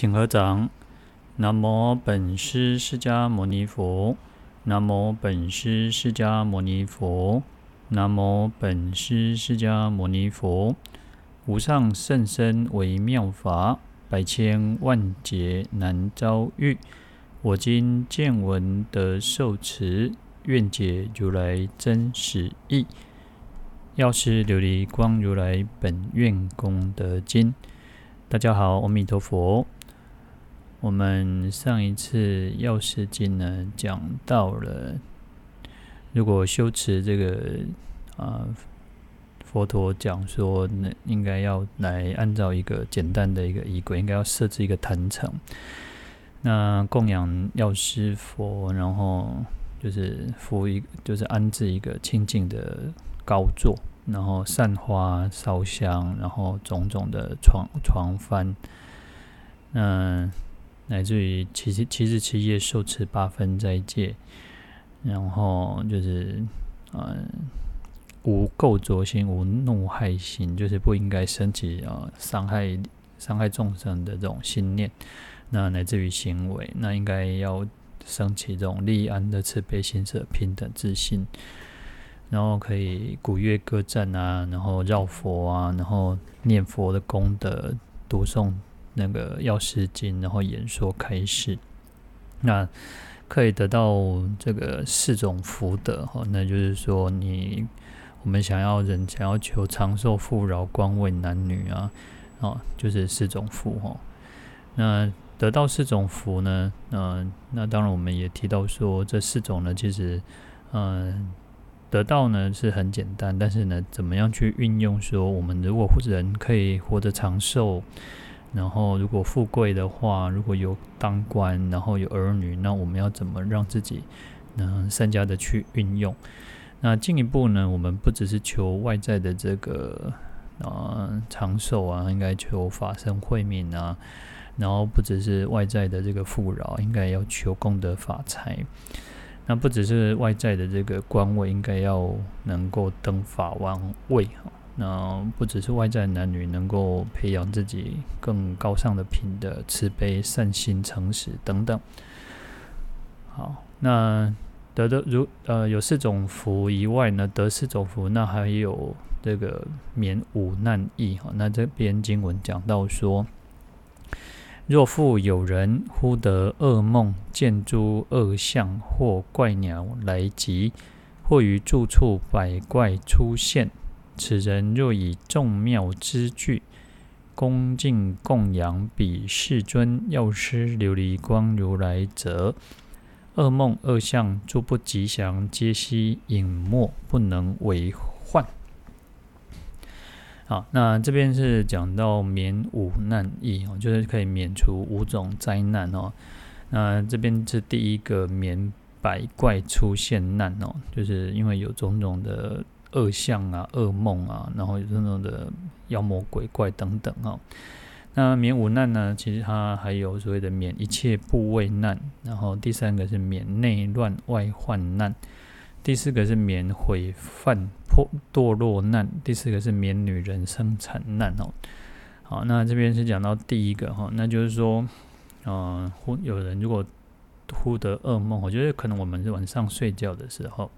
请合掌。南无本师释迦牟尼佛。南无本师释迦牟尼佛。南无本师释迦牟尼佛。无上甚深微妙法，百千万劫难遭遇。我今见闻得受持，愿解如来真实义。药师琉璃光如来本愿功德经。大家好，阿弥陀佛。我们上一次药师经呢，讲到了，如果修持这个啊，佛陀讲说，那应该要来按照一个简单的一个仪轨，应该要设置一个坛城，那供养药师佛，然后就是敷一，就是安置一个清净的高座。然后散花烧香，然后种种的床床幡，嗯，乃至于七十七十七夜受持八分斋戒，然后就是嗯，无垢浊心，无怒害心，就是不应该升起啊伤害伤害众生的这种心念。那乃至于行为，那应该要升起这种利安的慈悲心、者平等自信。然后可以鼓乐歌赞啊，然后绕佛啊，然后念佛的功德，读诵那个药师经，然后演说开示，那可以得到这个四种福德哈。那就是说你，我们想要人想要求长寿、富饶、官位、男女啊，哦，就是四种福哈。那得到四种福呢，嗯那当然我们也提到说，这四种呢，其实嗯。得到呢是很简单，但是呢，怎么样去运用？说我们如果人可以活得长寿，然后如果富贵的话，如果有当官，然后有儿女，那我们要怎么让自己能善加的去运用？那进一步呢，我们不只是求外在的这个啊长寿啊，应该求法身慧命啊，然后不只是外在的这个富饶，应该要求功德法财。那不只是外在的这个官位，应该要能够登法王位哈。那不只是外在男女能够培养自己更高尚的品德、慈悲、善心、诚实等等。好，那得的如呃有四种福以外呢，得四种福，那还有这个免五难易哈。那这边经文讲到说。若复有人忽得噩梦，见诸恶相或怪鸟来集，或于住处百怪出现，此人若以众妙之具恭敬供养彼世尊药师琉璃光如来者，噩梦恶相诸不吉祥，皆悉隐没，不能为患。好，那这边是讲到免五难易哦，就是可以免除五种灾难哦。那这边是第一个免百怪出现难哦，就是因为有种种的恶相啊、噩梦啊，然后有种种的妖魔鬼怪等等啊。那免五难呢，其实它还有所谓的免一切部位难，然后第三个是免内乱外患难。第四个是免毁犯破堕落难，第四个是免女人生产难哦。好，那这边是讲到第一个哈，那就是说，嗯，忽有人如果忽得噩梦，我觉得可能我们是晚上睡觉的时候，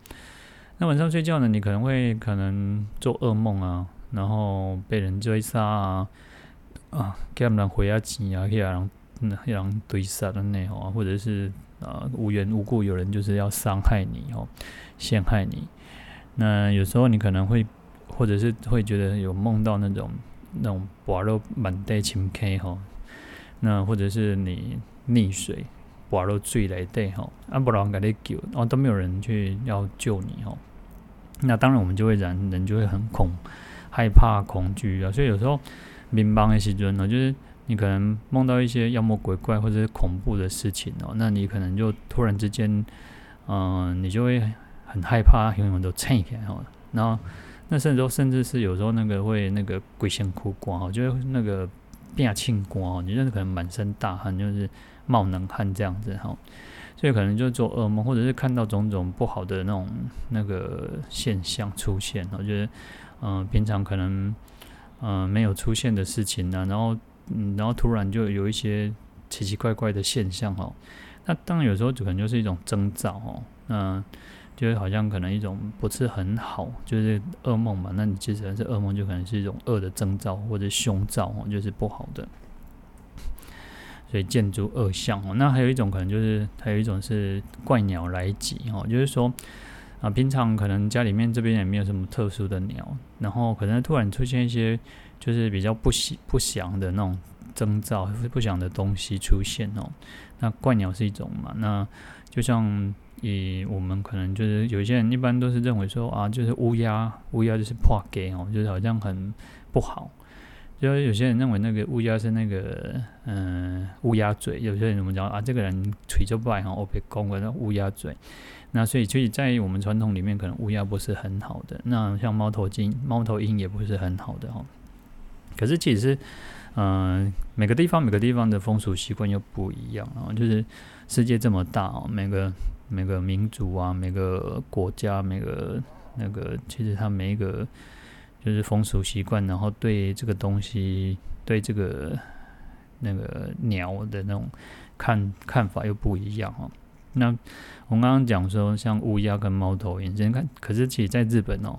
那晚上睡觉呢，你可能会可能做噩梦啊，然后被人追杀啊，啊，给他们回啊钱啊，给他人嗯，给人追杀的那种啊，或者是啊无缘无故有人就是要伤害你哦。陷害你，那有时候你可能会，或者是会觉得有梦到那种那种跋落满地青溪吼，那或者是你溺水跋落水来对吼，啊不然给你救，然哦都没有人去要救你吼，那当然我们就会人人就会很恐害怕恐惧啊，所以有时候迷茫的时尊呢，就是你可能梦到一些妖魔鬼怪或者是恐怖的事情哦，那你可能就突然之间，嗯、你就会。很害怕，永远都撑起来哈。然后那甚至甚至是有时候那个会那个鬼仙哭光哈，就是那个变庆光哦，你就是可能满身大汗，就是冒冷汗这样子哈。所以可能就是做噩梦，或者是看到种种不好的那种那个现象出现。我觉得嗯，平常可能嗯没有出现的事情呢，然后嗯，然后突然就有一些奇奇怪怪的现象哦。那当然有时候就可能就是一种征兆哦，那就是好像可能一种不是很好，就是噩梦嘛。那你其实是噩梦，就可能是一种恶的征兆或者凶兆哦，就是不好的。所以建筑恶相哦，那还有一种可能就是，还有一种是怪鸟来集哦，就是说啊，平常可能家里面这边也没有什么特殊的鸟，然后可能突然出现一些就是比较不喜不祥的那种征兆，不祥的东西出现哦。那怪鸟是一种嘛？那就像以我们可能就是有些人一般都是认为说啊，就是乌鸦，乌鸦就是破给哦，就是好像很不好。就有些人认为那个乌鸦是那个嗯乌鸦嘴，有些人怎么讲啊？这个人嘴就不爱哈，我被讲过那乌鸦嘴。那所以，所以在我们传统里面，可能乌鸦不是很好的。那像猫头鹰，猫头鹰也不是很好的哈。可是其实，嗯、每个地方每个地方的风俗习惯又不一样啊。就是世界这么大哦，每个每个民族啊，每个国家，每个那个，其实它每一个。就是风俗习惯，然后对这个东西，对这个那个鸟的那种看看法又不一样哈。那我们刚刚讲说，像乌鸦跟猫头鹰，先看，可是其实在日本哦，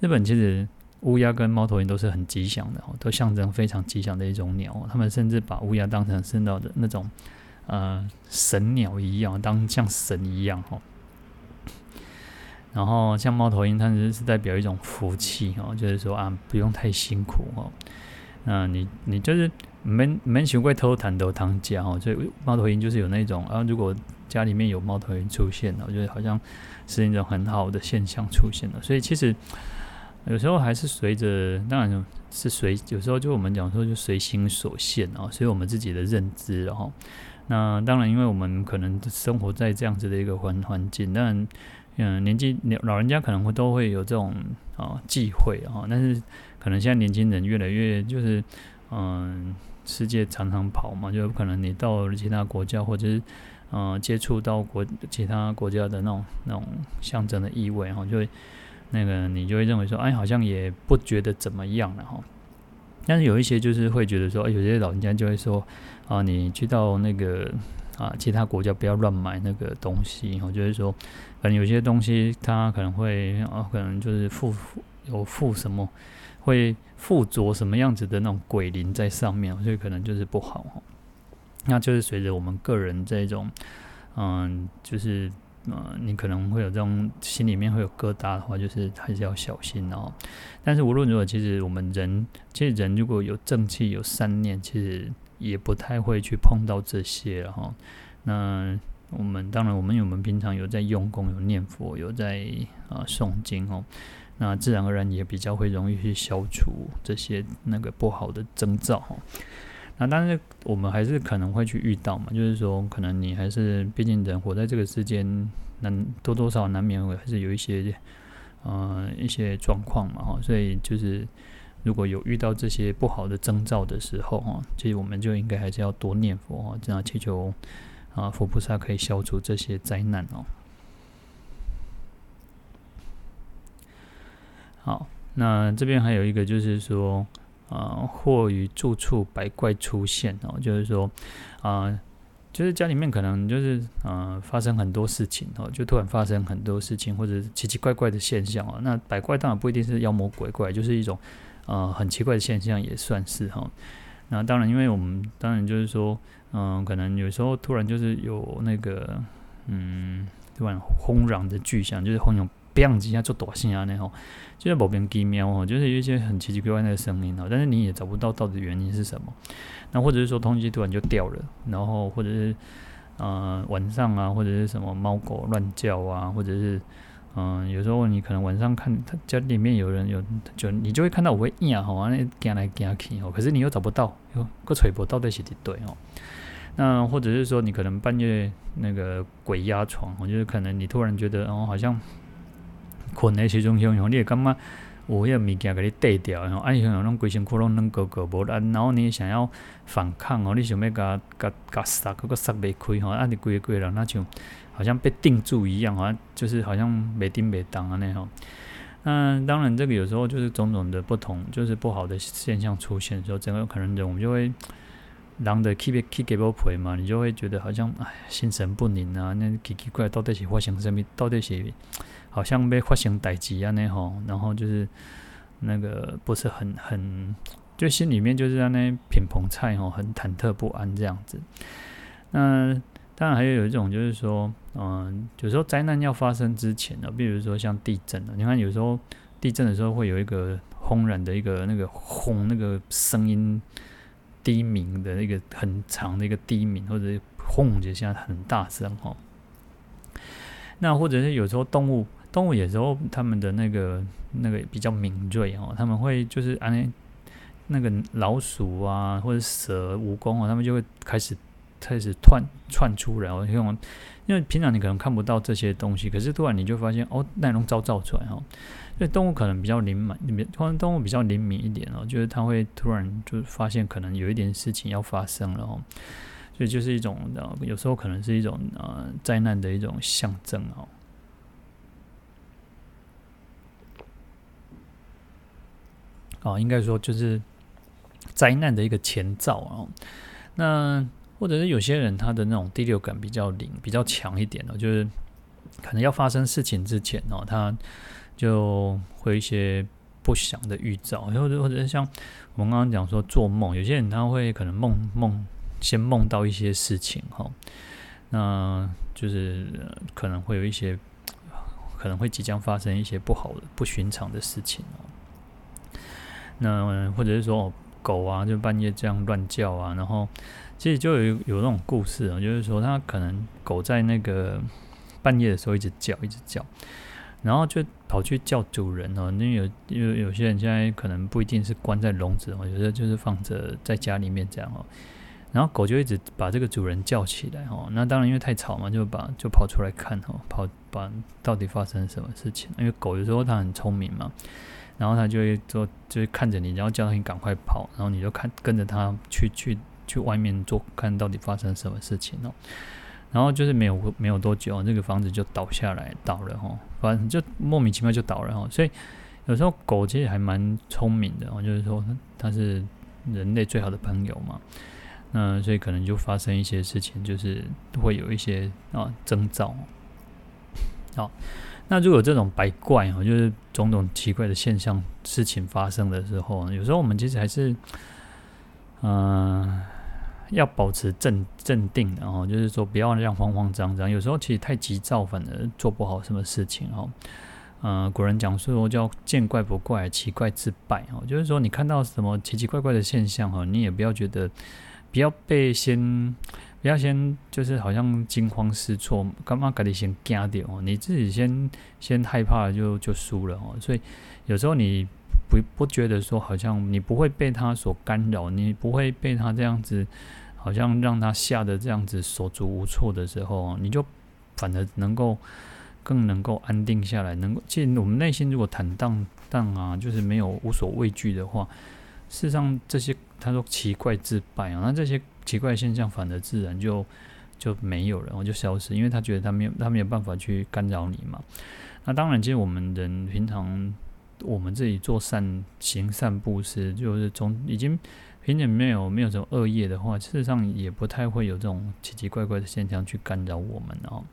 日本其实乌鸦跟猫头鹰都是很吉祥的哦，都象征非常吉祥的一种鸟。他们甚至把乌鸦当成是那的那种呃神鸟一样，当像神一样哈。然后像猫头鹰，它是是代表一种福气哦，就是说啊，不用太辛苦哦。那你你就是没没学会偷谈都当家哦，所以猫头鹰就是有那种啊，如果家里面有猫头鹰出现了，我觉得好像是一种很好的现象出现了。所以其实有时候还是随着，当然是随，有时候就我们讲说就随心所现哦，所以我们自己的认知然后，那当然因为我们可能生活在这样子的一个环环境，当然。嗯，年纪老老人家可能会都会有这种啊忌讳啊，但是可能现在年轻人越来越就是嗯，世界常常跑嘛，就可能你到其他国家或者是嗯接触到国其他国家的那种那种象征的意味哈，就会那个你就会认为说，哎，好像也不觉得怎么样了哈。但是有一些就是会觉得说，哎有些老人家就会说啊，你去到那个。啊，其他国家不要乱买那个东西，我就是说，可能有些东西它可能会啊，可能就是附有附什么，会附着什么样子的那种鬼灵在上面，所以可能就是不好哈。那就是随着我们个人这种，嗯，就是嗯，你可能会有这种心里面会有疙瘩的话，就是还是要小心哦。但是无论如何，其实我们人，其实人如果有正气、有善念，其实。也不太会去碰到这些了哈。那我们当然，我们我们平常有在用功、有念佛、有在啊诵经哦。那自然而然也比较会容易去消除这些那个不好的征兆哈。那但是我们还是可能会去遇到嘛，就是说可能你还是毕竟人活在这个世间，难多多少难免会还是有一些呃一些状况嘛哈。所以就是。如果有遇到这些不好的征兆的时候，哈，其实我们就应该还是要多念佛，这样祈求啊佛菩萨可以消除这些灾难哦。好，那这边还有一个就是说，啊，或于住处百怪出现哦，就是说，啊，就是家里面可能就是啊发生很多事情哦，就突然发生很多事情，或者奇奇怪怪的现象哦。那百怪当然不一定是妖魔鬼怪，就是一种。呃，很奇怪的现象也算是哈。那当然，因为我们当然就是说，嗯、可能有时候突然就是有那个，嗯，突然轰然的巨响，就是轰然砰几下做短信啊那种，就是某边鸡喵哦，就是有一些很奇奇怪怪的声音哦。但是你也找不到到底原因是什么。那或者是说，东西突然就掉了，然后或者是呃晚上啊，或者是什么猫狗乱叫啊，或者是。嗯，有时候你可能晚上看他家里面有人有，就你就会看到我会呀，吼啊，那惊来惊去哦，可是你又找不到，哟，个锤不到底是几对哦？那或者是说你可能半夜那个鬼压床，我就是可能你突然觉得哦，好像困在其中汹涌，你也干嘛？我要物件给你带掉，然后哎，像那种鬼神窟窿能个个无然，然后你想要反抗哦，你想要甲甲甲杀，嗰个杀未开吼，啊你鬼鬼了，那就。好像被定住一样，好像就是好像没定没当啊那样。那当然，这个有时候就是种种的不同，就是不好的现象出现的时候，整个可能人我们就会人的起起给不赔嘛，你就会觉得好像哎心神不宁啊，那奇奇怪到底是发生什么？到底是好像被发生代志啊那吼，然后就是那个不是很很，就心里面就是在那品棚菜吼，很忐忑不安这样子。那当然还有有一种就是说，嗯，有时候灾难要发生之前呢，比如说像地震了，你看有时候地震的时候会有一个轰然的一个那个轰那个声音。低鸣的那个很长的一个低鸣，或者轰一下很大声哈。那或者是有时候动物，动物有时候他们的那个那个比较敏锐哦，他们会就是安那个老鼠啊或者蛇、蜈蚣啊，他们就会开始开始窜窜出来哦。因为平常你可能看不到这些东西，可是突然你就发现哦，那种招造出来哈。所以动物可能比较灵敏，可能动物比较灵敏一点哦，就是它会突然就发现可能有一点事情要发生了哦，所以就是一种有时候可能是一种呃灾难的一种象征哦。哦，应该说就是灾难的一个前兆哦。那或者是有些人他的那种第六感比较灵、比较强一点哦，就是可能要发生事情之前哦，他。就会一些不祥的预兆，或者或者是像我们刚刚讲说做梦，有些人他会可能梦梦先梦到一些事情哈，那就是可能会有一些可能会即将发生一些不好的、不寻常的事情哦。那或者是说狗啊，就半夜这样乱叫啊，然后其实就有有那种故事啊，就是说它可能狗在那个半夜的时候一直叫，一直叫。然后就跑去叫主人哦，那有有有些人现在可能不一定是关在笼子哦，有的就是放着在家里面这样哦。然后狗就一直把这个主人叫起来哦，那当然因为太吵嘛，就把就跑出来看哦，跑把到底发生什么事情。因为狗有时候它很聪明嘛，然后它就会做就会看着你，然后叫你赶快跑，然后你就看跟着它去去去外面做，看到底发生什么事情哦。然后就是没有没有多久，这个房子就倒下来倒了哈，反正就莫名其妙就倒了哈。所以有时候狗其实还蛮聪明的，就是说它是人类最好的朋友嘛。那所以可能就发生一些事情，就是会有一些啊征兆。好，那如果这种百怪哈，就是种种奇怪的现象事情发生的时候，有时候我们其实还是嗯。要保持镇镇定，然后就是说不要这样慌慌张张。有时候其实太急躁，反而做不好什么事情哦。嗯、古人讲说叫见怪不怪，奇怪自败哦。就是说你看到什么奇奇怪怪的现象哈，你也不要觉得，不要被先，不要先就是好像惊慌失措，干嘛赶紧先惊掉哦。你自己先先害怕就就输了哦。所以有时候你不不觉得说好像你不会被他所干扰，你不会被他这样子。好像让他吓得这样子手足无措的时候，你就反而能够更能够安定下来，能够其实我们内心如果坦荡荡啊，就是没有无所畏惧的话，事实上这些他说奇怪自败啊，那这些奇怪现象反而自然就就没有了，我就消失，因为他觉得他没有他没有办法去干扰你嘛。那当然，其实我们人平常我们自己做善行善布施，就是从已经。平时没有没有什么恶业的话，事实上也不太会有这种奇奇怪怪的现象去干扰我们哦。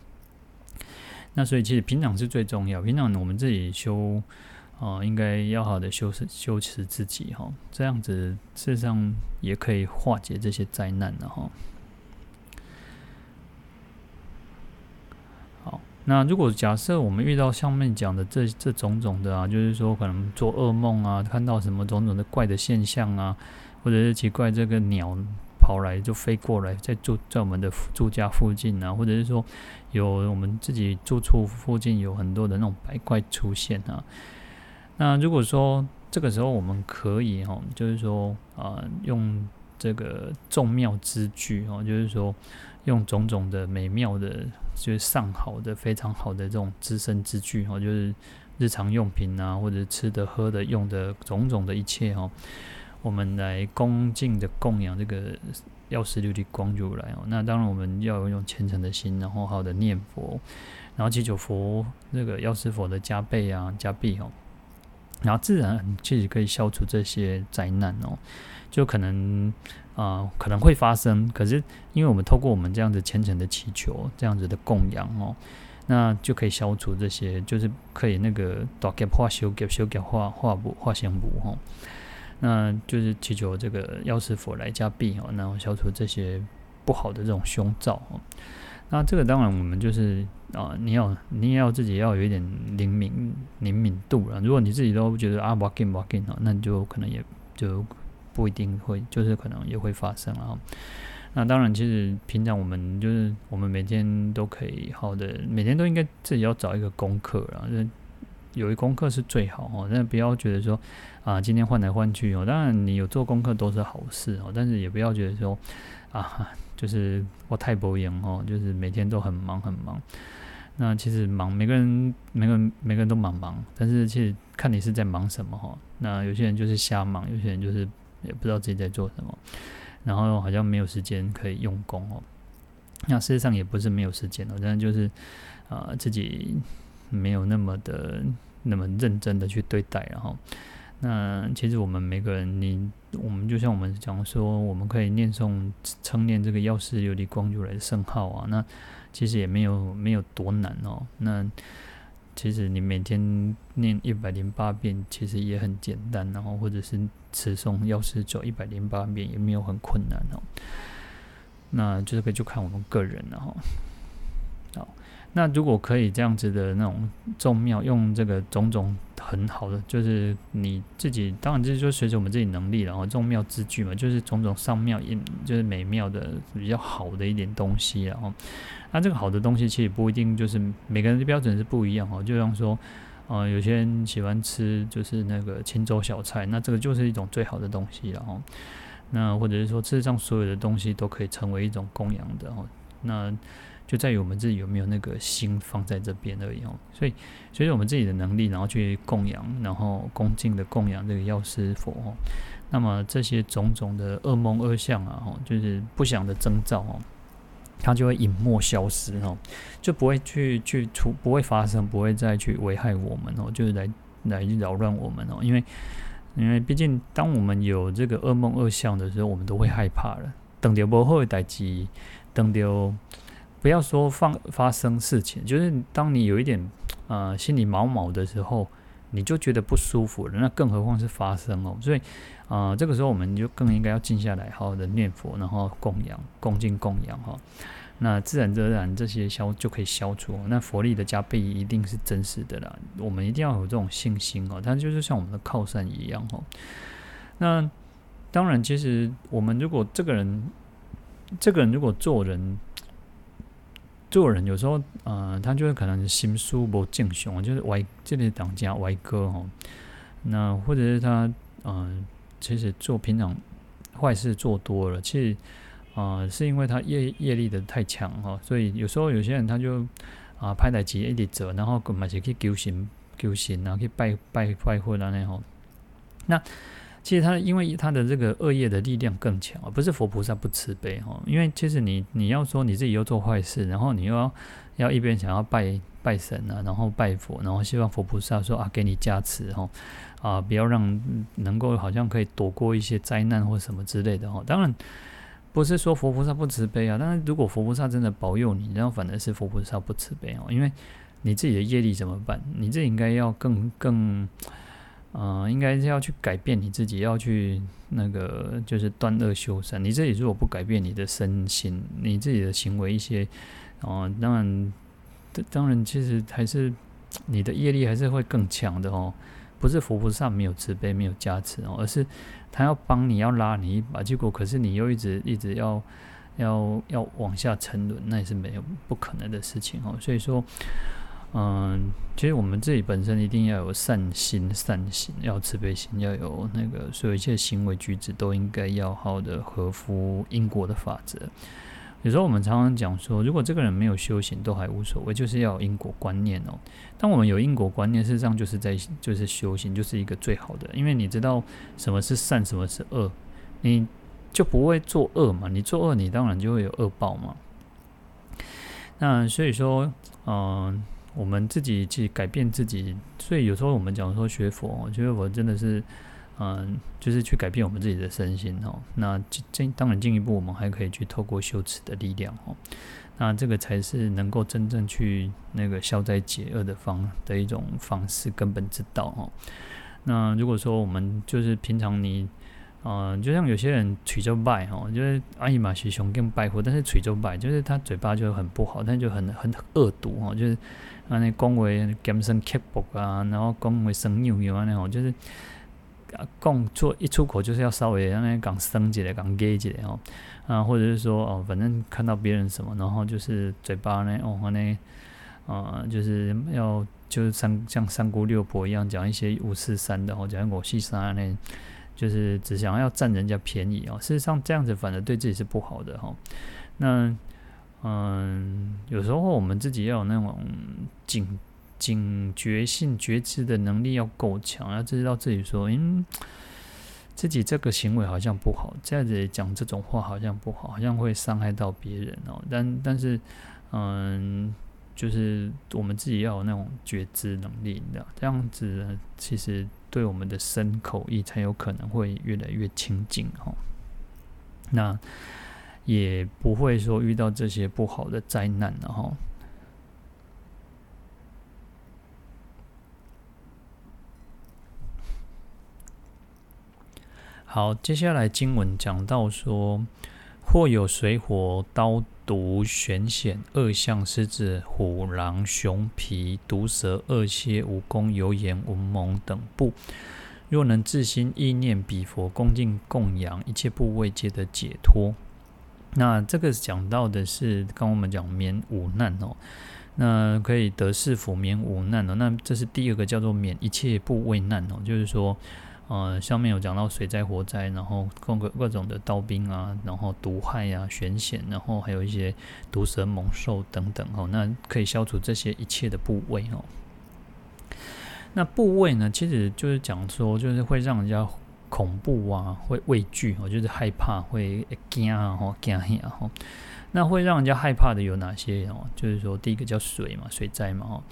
那所以其实平常是最重要，平常我们自己修啊、呃，应该要好的修持修持自己哈、哦，这样子事实上也可以化解这些灾难的哈、好，那如果假设我们遇到上面讲的这这种种的啊，就是说可能做噩梦啊，看到什么种种的怪的现象啊。或者是奇怪，这个鸟跑来就飞过来，在住在我们的住家附近啊，或者是说有我们自己住处附近有很多的那种白怪出现啊。那如果说这个时候我们可以哈，就是说啊，用这个众妙之具哦，就是说用种种的美妙的，就是上好的、非常好的这种资身之具哦，就是日常用品啊，或者吃的、喝的、用的种种的一切哦。我们来恭敬的供养这个药师琉璃光如来哦，那当然我们要用虔诚的心，然后好的念佛，然后祈求佛那个药师佛的加被啊加庇哦。然后自然其实可以消除这些灾难哦，就可能啊、可能会发生，可是因为我们透过我们这样子虔诚的祈求，这样子的供养哦，那就可以消除这些，就是可以那个大劫化小劫，小劫化化不化相补哈，那就是祈求这个药师佛来加庇哦，然后消除这些不好的这种凶兆哦。那这个当然，我们就是啊，你要你也要自己要有一点灵敏灵敏度了。如果你自己都觉得啊，不紧不紧哦，那你就可能也就不一定会，就是可能也会发生了。那当然，其实平常我们就是我们每天都可以好的，每天都应该自己要找一个功课了。有一功课是最好哦，那不要觉得说啊，今天换来换去哦。当然，你有做功课都是好事哦，但是也不要觉得说啊。就是我太不一样哦，就是每天都很忙很忙。那其实忙，每个人每个人每个人都忙忙，但是其实看你是在忙什么哈。那有些人就是瞎忙，有些人就是也不知道自己在做什么，然后好像没有时间可以用功哦。那事实上也不是没有时间哦，但就是啊、呃、自己没有那么的那么认真的去对待，然后。那其实我们每个人，你我们就像我们讲说，我们可以念诵称念这个药师琉璃光如来的圣号啊。那其实也没有没有多难哦。那其实你每天念一百零八遍，其实也很简单，然后或者是持诵药师咒一百零八遍，也没有很困难哦。那就是可以就看我们个人了哈。那如果可以这样子的那种众庙，用这个种种很好的，就是你自己，当然这就随着我们自己能力，然后众庙之具嘛，就是种种上庙，就是美妙的比较好的一点东西，然后，那这个好的东西其实不一定就是每个人的标准是不一样哦，就像说，呃，有些人喜欢吃就是那个清粥小菜，那这个就是一种最好的东西，然后，那或者是说，事实上所有的东西都可以成为一种供养的哦，那。就在于我们自己有没有那个心放在这边而已哦，所以，随着我们自己的能力，然后去供养，然后恭敬的供养这个药师佛哦，那么这些种种的恶梦恶相啊，哦，就是不祥的征兆哦，它就会隐没消失哦，就不会去去出，不会发生，不会再去危害我们哦，就是来来扰乱我们哦，因为因为毕竟当我们有这个恶梦恶相的时候，我们都会害怕了，等到不好的代志，等到。不要说放发生事情，就是当你有一点呃心里毛毛的时候，你就觉得不舒服了。那更何况是发生哦，所以啊、这个时候我们就更应该要静下来，好好的念佛，然后供养、恭敬供养哈。那自然而然这些消就可以消除。那佛力的加倍一定是真实的啦，我们一定要有这种信心哦。它就是像我们的靠山一样哦。那当然，其实我们如果这个人，这个人如果做人。做人有时候，呃，他就是可能心术不正雄，就是歪，这里当家歪哥哦。那或者是他，嗯、其实做平常坏事做多了，其实，啊、呃，是因为他业业力的太强哈，所以有时候有些人他就啊，拍台机一直走，然后嘛是去求神求神，然后去拜拜拜佛啊那吼，那。其实他因为他的这个恶业的力量更强，不是佛菩萨不慈悲哈。因为其实你你要说你自己又做坏事，然后你又要要一边想要拜拜神啊，然后拜佛，然后希望佛菩萨说啊给你加持哈啊，不要让能够好像可以躲过一些灾难或什么之类的哈。当然不是说佛菩萨不慈悲啊，但是如果佛菩萨真的保佑你，然后反而是佛菩萨不慈悲哦，因为你自己的业力怎么办？你自己应该要更更。啊、应该是要去改变你自己，要去那个就是断恶修善。你自己如果不改变你的身心，你自己的行为一些，哦、当然，当然，其实还是你的业力还是会更强的哦。不是佛菩萨没有慈悲，没有加持哦，而是他要帮你要拉你一把，结果可是你又一直一直要要要往下沉沦，那也是没有不可能的事情哦。所以说。嗯，其实我们自己本身一定要有善心、善行，要慈悲心，要有那个，所有一切行为举止都应该要好的合乎因果的法则。有时候我们常常讲说，如果这个人没有修行，都还无所谓，就是要有因果观念哦。当我们有因果观念，事实上就是在就是修行，就是一个最好的，因为你知道什么是善，什么是恶，你就不会做恶嘛。你做恶，你当然就会有恶报嘛。那所以说，嗯。我们自己去改变自己，所以有时候我们讲说学佛，我觉得我真的是，嗯，就是去改变我们自己的身心哦。那进当然进一步，我们还可以去透过修持的力量哦。那这个才是能够真正去那个消灾解厄的方的一种方式，根本之道哦。那如果说我们就是平常你。嗯、就像有些人嘴就拜哈，就是阿姨玛西雄更拜佛，但是嘴就拜，就是他嘴巴就很不好，但就很很恶毒哈，就是啊那讲话尖酸刻薄啊，然后讲话生扭扭啊那种，就是讲做一出口就是要稍微让人讲生起来，讲 gay 起来哦，啊或者是说哦，反正看到别人什么，然后就是嘴巴呢哦那啊就是要就是三像三姑六婆一样讲一些五四三的哦，讲五四三那。就是只想要占人家便宜哦，事实上这样子反而对自己是不好的哈。那嗯，有时候我们自己要有那种警警觉性、觉知的能力要够强，要知道自己说，嗯，自己这个行为好像不好，这样子讲这种话好像不好，好像会伤害到别人哦。但但是嗯，就是我们自己要有那种觉知能力的，这样子其实。对我们的身口意才有可能会越来越清净哦，那也不会说遇到这些不好的灾难了哈。好，接下来经文讲到说，或有水火刀毒玄险恶象狮子虎狼熊皮毒蛇恶蝎蜈蚣油盐蚊虻等怖，若能自心意念彼佛恭敬供养，一切怖畏皆得解脱。那这个讲到的是刚我们讲免五难哦，那可以得是福免五难哦。那这是第二个叫做免一切怖畏难哦，就是说。呃，上面有讲到水灾、火灾，然后各个各种的刀兵啊，然后毒害啊、玄险，然后还有一些毒蛇猛兽等等哦，那可以消除这些一切的怖畏哦。那怖畏呢，其实就是讲说，就是会让人家恐怖啊，会畏惧哦，就是害怕，会惊啊，吼惊吓吼。那会让人家害怕的有哪些哦？就是说，第一个叫水嘛，水灾嘛，哦。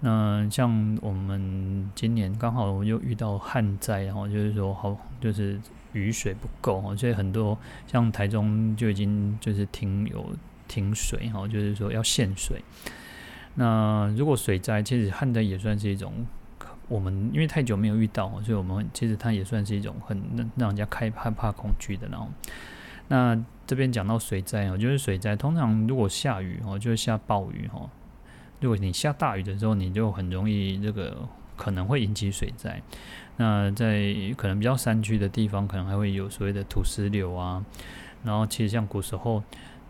那像我们今年刚好我又遇到旱灾，然后就是说好，就是雨水不够，所以很多像台中就已经就是停有停水，哈，就是说要限水。那如果水灾，其实旱灾也算是一种我们因为太久没有遇到，所以我们其实它也算是一种很让人家开害怕恐惧的。然后，那这边讲到水灾哦，就是水灾通常如果下雨哦，就是下暴雨哈。如果你下大雨的时候，你就很容易这个可能会引起水灾。那在可能比较山区的地方，可能还会有所谓的土石流啊。然后其实像古时候，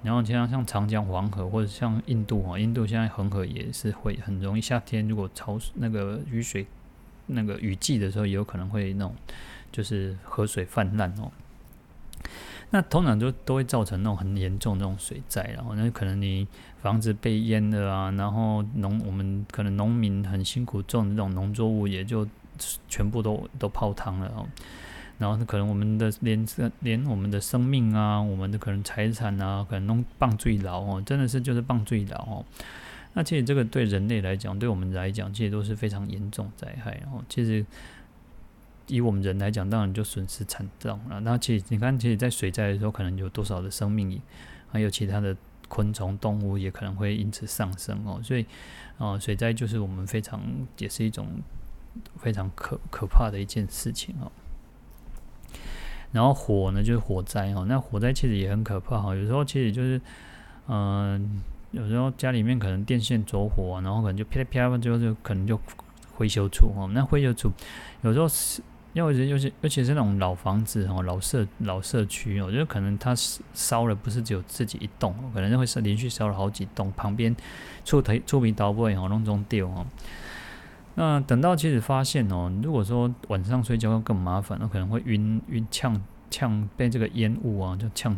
然后像像长江、黄河或者像印度啊，印度现在恒河也是会很容易夏天如果潮那个雨水那个雨季的时候，也有可能会那种就是河水泛滥哦。那通常就都会造成那种很严重的那种水灾，然后那可能你房子被淹了啊，然后农我们可能农民很辛苦种的这种农作物也就全部都都泡汤了哦，然后可能我们的连连我们的生命啊，我们的可能财产啊，可能都放水流哦，真的是就是放水流哦。那其实这个对人类来讲，对我们来讲，其实都是非常严重灾害哦，其实。以我们人来讲，当然就损失惨重了。那其实你看，其实，在水灾的时候，可能有多少的生命，还有其他的昆虫、动物也可能会因此丧生哦。所以，哦，水灾就是我们非常，也是一种非常可可怕的一件事情哦。然后火呢，就是火灾哦。那火灾其实也很可怕哈。有时候其实就是，嗯，有时候家里面可能电线走火，然后可能就啪啪，最后就可能就灰修处哦。那灰修处有时候是。因为尤其尤其是那种老房子哦，老社老社区，我觉得可能它烧了不是只有自己一栋，可能会是连续烧了好几栋，旁边触台触鼻倒位哦，弄中掉哦。那等到其实发现哦，如果说晚上睡觉更麻烦，那可能会晕晕呛呛被这个烟雾啊就呛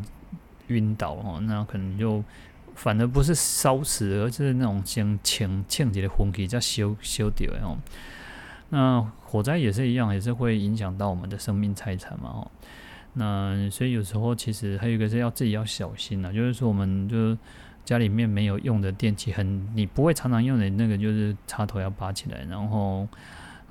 晕倒哦，那可能就反而不是烧死，而是那种像呛呛起来昏气叫修修掉哦。那火灾也是一样，也是会影响到我们的生命财产嘛，哦，那所以有时候其实还有一个是要自己要小心啊，就是说我们就家里面没有用的电器，很你不会常常用的那个，就是插头要拔起来，然后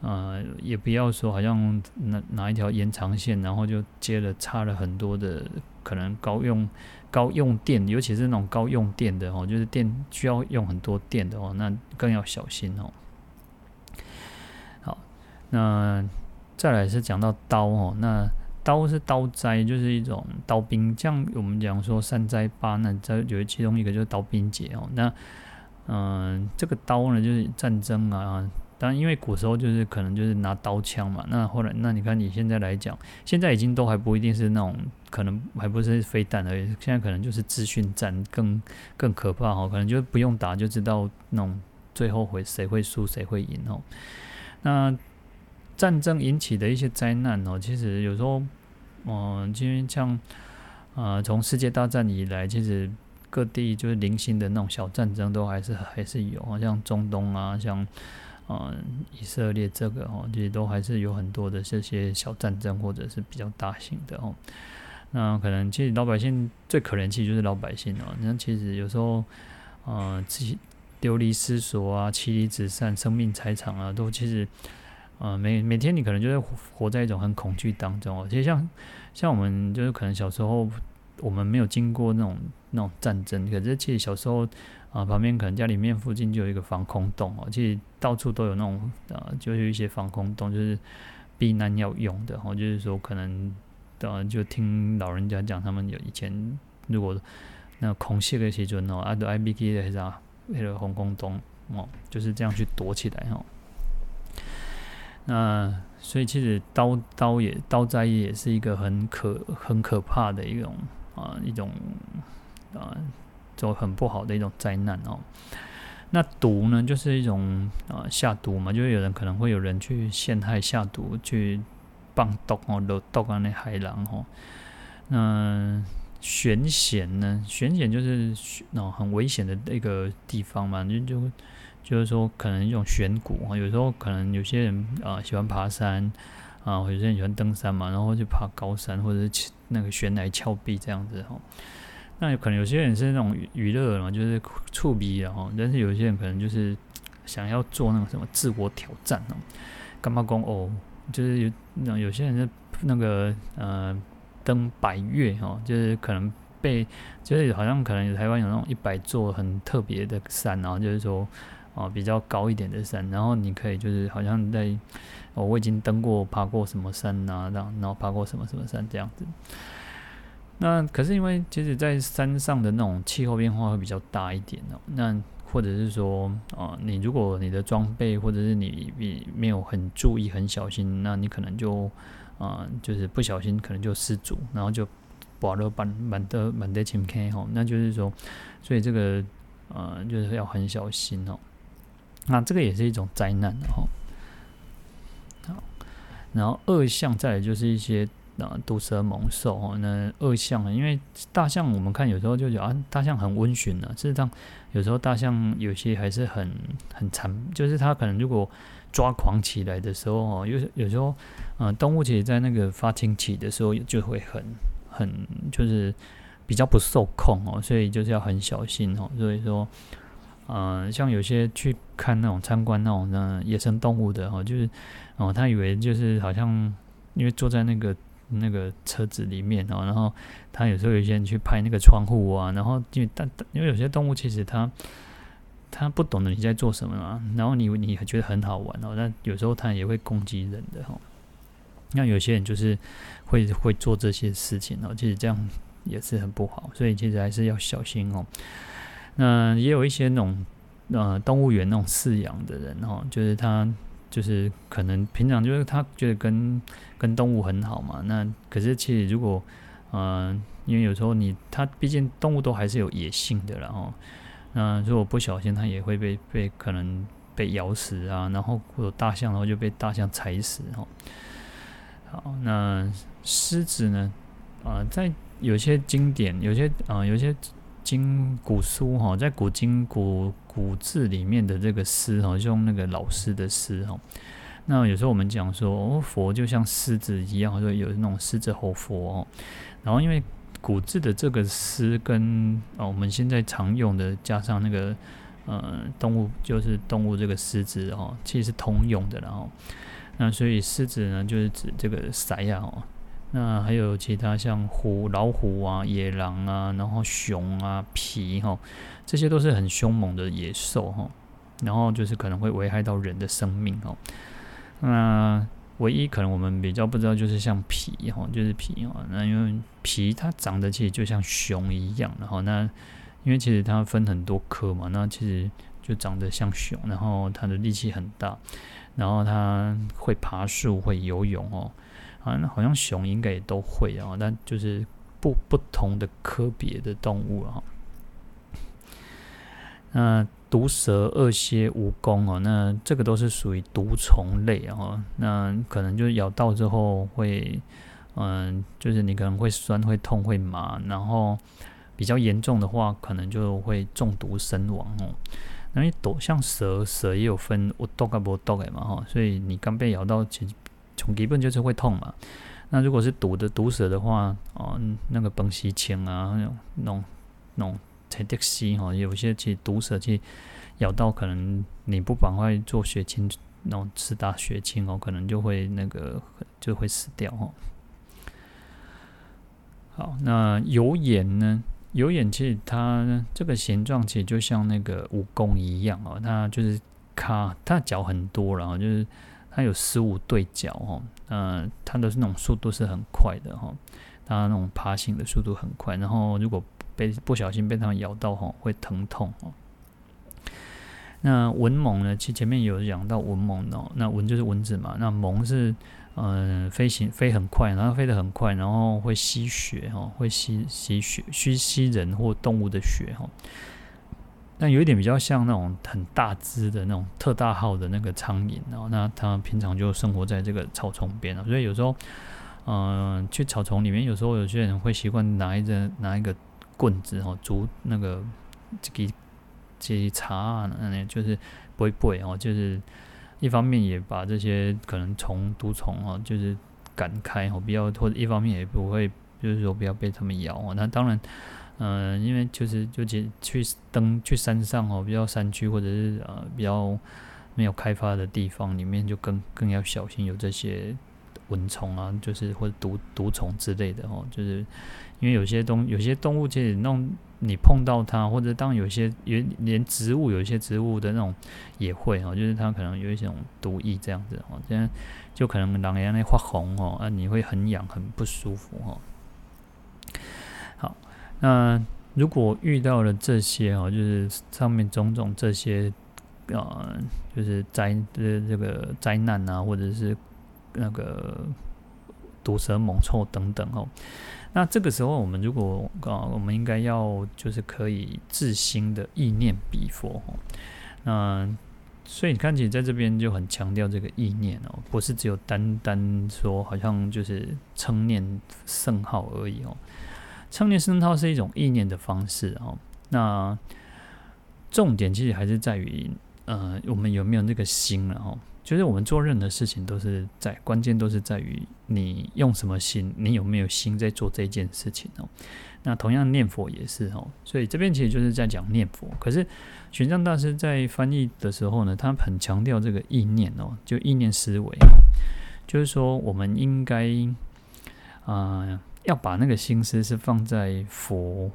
呃，也不要说好像拿拿一条延长线，然后就接了插了很多的可能高用高用电，尤其是那种高用电的哦，就是电需要用很多电的哦，那更要小心哦。好，那再来是讲到刀哦，那。刀是刀灾，就是一种刀兵。像我们讲说三灾八难，这有其中一个就是刀兵节哦。那嗯、这个刀呢，就是战争啊。当然，因为古时候就是可能就是拿刀枪嘛。那后来，那你看你现在来讲，现在已经都还不一定是那种，可能还不是飞弹而已。现在可能就是资讯战更更可怕哦。可能就不用打就知道那种最后会谁会输谁会赢哦。那战争引起的一些灾难哦，其实有时候，嗯，因为像，呃，从世界大战以来，其实各地就是零星的那种小战争都还是还是有，像中东啊，像，嗯，以色列这个哦，其实都还是有很多的这些小战争或者是比较大型的哦。那可能其实老百姓最可怜，其实就是老百姓哦。那其实有时候，嗯，自己流离失所啊，妻离子散，生命财产啊，都其实。呃，每每天你可能就是活在一种很恐惧当中哦。其实像像我们就是可能小时候我们没有经过那种那种战争，可是其实小时候啊、旁边可能家里面附近就有一个防空洞哦。其实到处都有那种呃，就有一些防空洞，就是避难要用的哦。就是说可能呃，就听老人家讲，他们有以前如果那空袭的时阵哦，啊，都爱避去那啥那个防空洞哦，就是这样去躲起来哦。那所以其实刀刀也刀灾也是一个很可很可怕的一种啊一种啊就很不好的一种灾难哦。那毒呢，就是一种啊下毒嘛，就是有人可能会有人去陷害下毒去放毒哦，落毒啊那海浪哦。那悬险呢，悬险就是那很危险的一个地方嘛，就就。就是说，可能一种悬谷啊，有时候可能有些人啊喜欢爬山啊，有些人喜欢登山嘛，然后就爬高山或者是那个悬崖峭壁这样子吼。那有可能有些人是那种娱乐嘛，就是触鼻然后，但是有些人可能就是想要做那种什么自我挑战哦。干嘛讲哦？就是有那有些人是那个呃登百岳哈，就是可能被就是好像可能台湾有那种一百座很特别的山，然后就是说。哦，比较高一点的山，然后你可以就是好像在，哦，我已经登过、爬过什么山啊，这样，然后爬过什么什么山这样子。那可是因为其实，在山上的那种气候变化会比较大一点哦。那或者是说，啊，你如果你的装备或者是你你没有很注意、很小心，那你可能就啊，就是不小心可能就失足，然后就滑了板满的满的前坑吼。那就是说，所以这个呃，就是要很小心哦。那这个也是一种灾难的哈。好，然后恶象再来就是一些那毒蛇猛兽哦。那恶象呢，因为大象我们看有时候就觉得啊，大象很温驯呢。事实上，有时候大象有些还是很很残，就是它可能如果抓狂起来的时候哦，有有时候嗯、动物其实在那个发情期的时候就会很很就是比较不受控哦，所以就是要很小心哦。所以说。嗯、像有些去看那种参观那种那野生动物的哦，就是哦，他以为就是好像因为坐在那个那个车子里面哦，然后他有时候有些人去拍那个窗户啊，然后因为但因为有些动物其实它它不懂得你在做什么嘛，然后你你觉得很好玩哦，但有时候它也会攻击人的哈。那有些人就是会会做这些事情哦，其实这样也是很不好，所以其实还是要小心哦。那也有一些那种呃动物园那种饲养的人哦，就是他就是可能平常就是他觉得跟跟动物很好嘛，那可是其实如果嗯、因为有时候你它毕竟动物都还是有野性的，然后那如果不小心，它也会被被可能被咬死啊，然后或者大象然后就被大象踩死哦。好，那狮子呢？啊、呃，在有些经典，有些啊、呃，有些。经古书哈，在古今古古字里面的这个狮哈，就用那个老狮的狮哈。那有时候我们讲说，哦佛就像狮子一样，说有那种狮子吼佛哦。然后因为古字的这个狮跟啊我们现在常用的加上那个呃动物就是动物这个狮子哦，其实是通用的，然后那所以狮子呢就是指这个狮呀哦，那还有其他像虎、老虎啊、野狼啊，然后熊啊、皮哈，这些都是很凶猛的野兽哈，然后就是可能会危害到人的生命哦，那。唯一可能我们比较不知道就是像皮哈，就是皮哈，那因为皮它长得其实就像熊一样，然后那因为其实它分很多科嘛，那其实就长得像熊，然后它的力气很大，然后它会爬树、会游泳哦，啊，那好像熊应该也都会啊，但就是不不同的科别的动物啊，那。毒蛇、恶蝎、蜈蚣哦，那这个都是属于毒虫类哦。那可能就咬到之后会，嗯，就是你可能会酸、会痛、会麻，然后比较严重的话，可能就会中毒身亡哦。那你毒像蛇，蛇也有分有毒跟无毒的嘛哈，所以你刚被咬到，其实从基本就是会痛嘛。那如果是毒的毒蛇的话，哦，那个崩西青啊，那种弄弄。才得西哈，有些其实毒蛇去咬到，可能你不赶快做血清，那种吃打血清哦，可能就会那个就会死掉哈。好，那有眼呢？有眼其实它这个形状其实就像那个蜈蚣一样哦，它就是卡，它脚很多，然后就是它有十五对脚哦，嗯，它的那种速度是很快的哈，它那种爬行的速度很快，然后如果被不小心被它们咬到吼，会疼痛哦。那蚊猛呢？其前面有讲到蚊猛哦。那蚊就是蚊子嘛。那猛是嗯、飞行飞很快，然后飞得很快，然后会吸血哈，会吸吸血，吸吸人或动物的血哈。那有一点比较像那种很大只的那种特大号的那个苍蝇哦。那它平常就生活在这个草丛边啊，所以有时候嗯、去草丛里面，有时候有些人会习惯拿一个拿一个。棍子哦，竹那个这个这茶啊，那就是不会不会哦，就是一方面也把这些可能虫毒虫哦，就是赶开哦，不要或者一方面也不会，就是说不要被他们咬哦。那当然，嗯、因为就是就去去登去山上哦，比较山区或者是呃比较没有开发的地方里面，就更更要小心有这些蚊虫啊，就是或者毒毒虫之类的哦，就是。因为有些东有些动物其实弄你碰到它，或者当有些有连植物有一些植物的那种也会哦，就是它可能有一种毒液这样子哦，这样就可能让人家那发红哦，啊你会很痒很不舒服哦。好，那如果遇到了这些哦，就是上面种种这些呃，就是灾的这个灾难啊，或者是那个毒蛇猛兽等等哦。那这个时候，我们如果啊，我们应该要就是可以自心的意念比佛。那所以你看，其实在这边就很强调这个意念哦，不是只有单单说好像就是称念圣号而已哦。称念圣号是一种意念的方式哦。那重点其实还是在于，呃，我们有没有那个心了哦。就是我们做任何事情都是在关键都是在于你用什么心，你有没有心在做这件事情哦。那同样念佛也是哦，所以这边其实就是在讲念佛。可是玄奘大师在翻译的时候呢，他很强调这个意念哦，就意念思维，就是说我们应该啊、呃、要把那个心思是放在佛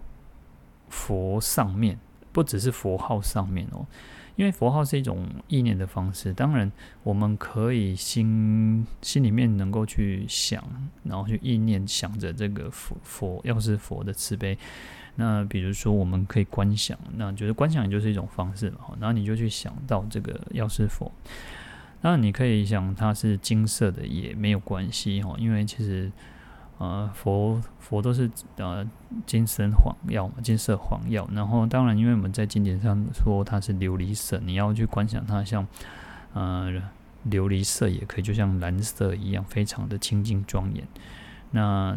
佛上面，不只是佛号上面哦。因为佛号是一种意念的方式，当然我们可以心心里面能够去想，然后去意念想着这个佛佛，要是佛的慈悲。那比如说我们可以观想，那就是观想也就是一种方式嘛。然后你就去想到这个药师佛，那你可以想它是金色的也没有关系哈，因为其实。呃，佛佛都是呃金身黄药嘛，金色黄药。然后当然，因为我们在经典上说它是琉璃色，你要去观想它像呃琉璃色也可以，就像蓝色一样，非常的清净庄严。那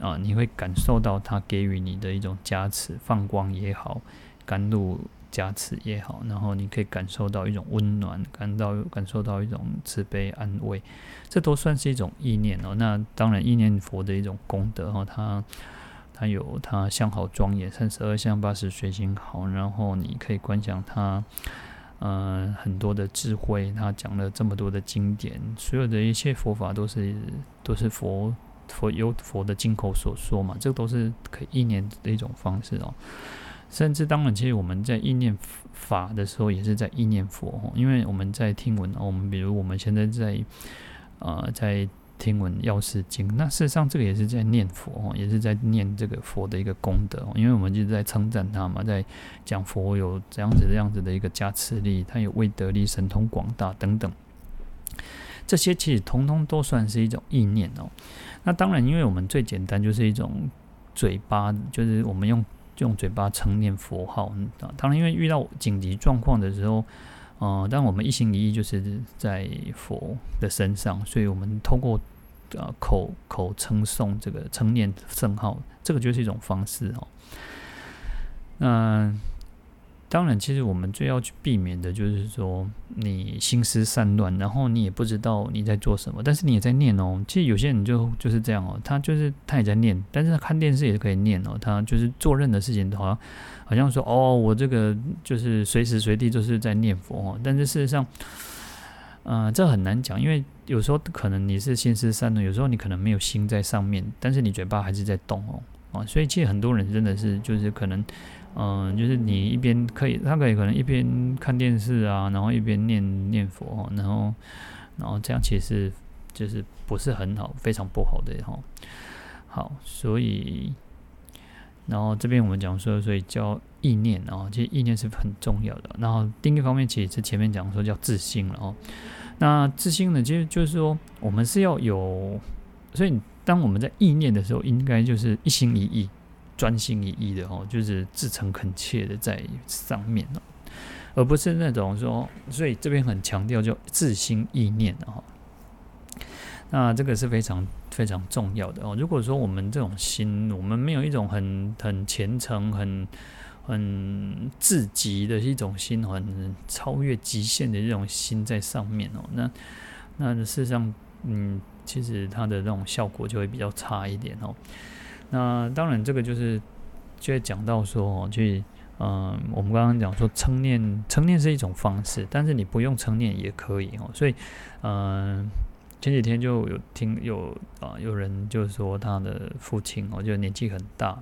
啊、你会感受到它给予你的一种加持，放光也好，甘露。加持也好，然后你可以感受到一种温暖，感到感受到一种慈悲安慰，这都算是一种意念哦。那当然，意念佛的一种功德哈，它它有它相好庄严，三十二相八十随行好，然后你可以观想它，嗯、呃，很多的智慧，它讲了这么多的经典，所有的一切佛法都是都是佛佛由佛的经口所说嘛，这都是可以意念的一种方式哦。甚至当然，其实我们在意念法的时候，也是在意念佛，因为我们在听闻，我们比如我们现在在，呃，在听闻药师经，那事实上这个也是在念佛，也是在念这个佛的一个功德，因为我们就是在称赞他嘛，在讲佛有这样子这样子的一个加持力，他有威德力、神通广大等等，这些其实通通都算是一种意念哦。那当然，因为我们最简单就是一种嘴巴，就是我们用。用嘴巴称念佛号，当然，因为遇到紧急状况的时候，呃，但我们一心一意就是在佛的身上，所以我们通过呃口口称颂这个称念圣号，这个就是一种方式哦。嗯。当然，其实我们最要去避免的就是说，你心思散乱，然后你也不知道你在做什么，但是你也在念哦。其实有些人就就是这样哦，他就是他也在念，但是他看电视也可以念哦。他就是做任何事情都好像好像说哦，我这个就是随时随地都是在念佛哦。但是事实上，嗯、这很难讲，因为有时候可能你是心思散乱，有时候你可能没有心在上面，但是你嘴巴还是在动哦。啊，所以其实很多人真的是就是可能。嗯，就是你一边可以，他可以可能一边看电视啊，然后一边念念佛，然后，然后这样其实就是不是很好，非常不好的哈。好，所以，然后这边我们讲说，所以叫意念啊，其实意念是很重要的。然后另一方面，其实是前面讲说叫自心了哦。那自心呢，其实就是说我们是要有，所以当我们在意念的时候，应该就是一心一意。专心一意的哦，就是至诚恳切的在上面哦，而不是那种说，所以这边很强调就自心意念哦。那这个是非常非常重要的哦。如果说我们这种心，我们没有一种很很虔诚、很很至极的一种心，很超越极限的这种心在上面哦，那那事实上，嗯，其实它的那种效果就会比较差一点哦。那当然，这个就是就会讲到说哦，去嗯，我们刚刚讲说称念，称念是一种方式，但是你不用称念也可以哦。所以，嗯，前几天就有听有啊，有人就说他的父亲哦，就年纪很大，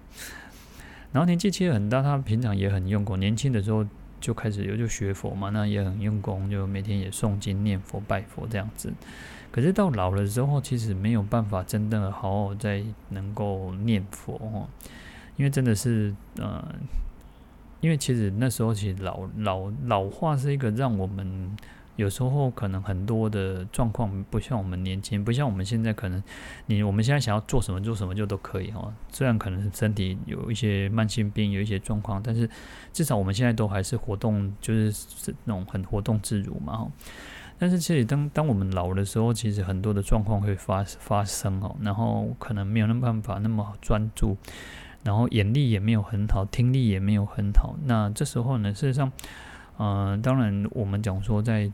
然后年纪其实很大，他平常也很用功，年轻的时候就开始有就学佛嘛，那也很用功，就每天也诵经念佛拜佛这样子。可是到老了之后，其实没有办法真的好好再能够念佛哦，因为真的是呃，因为其实那时候其实老老老化是一个让我们有时候可能很多的状况不像我们年轻，不像我们现在可能你我们现在想要做什么做什么就都可以哦。虽然可能身体有一些慢性病，有一些状况，但是至少我们现在都还是活动，就是那种很活动自如嘛。但是其实当当我们老的时候，其实很多的状况会发发生哦，然后可能没有那办法那么专注，然后眼力也没有很好，听力也没有很好。那这时候呢，事实上，呃，当然我们讲说在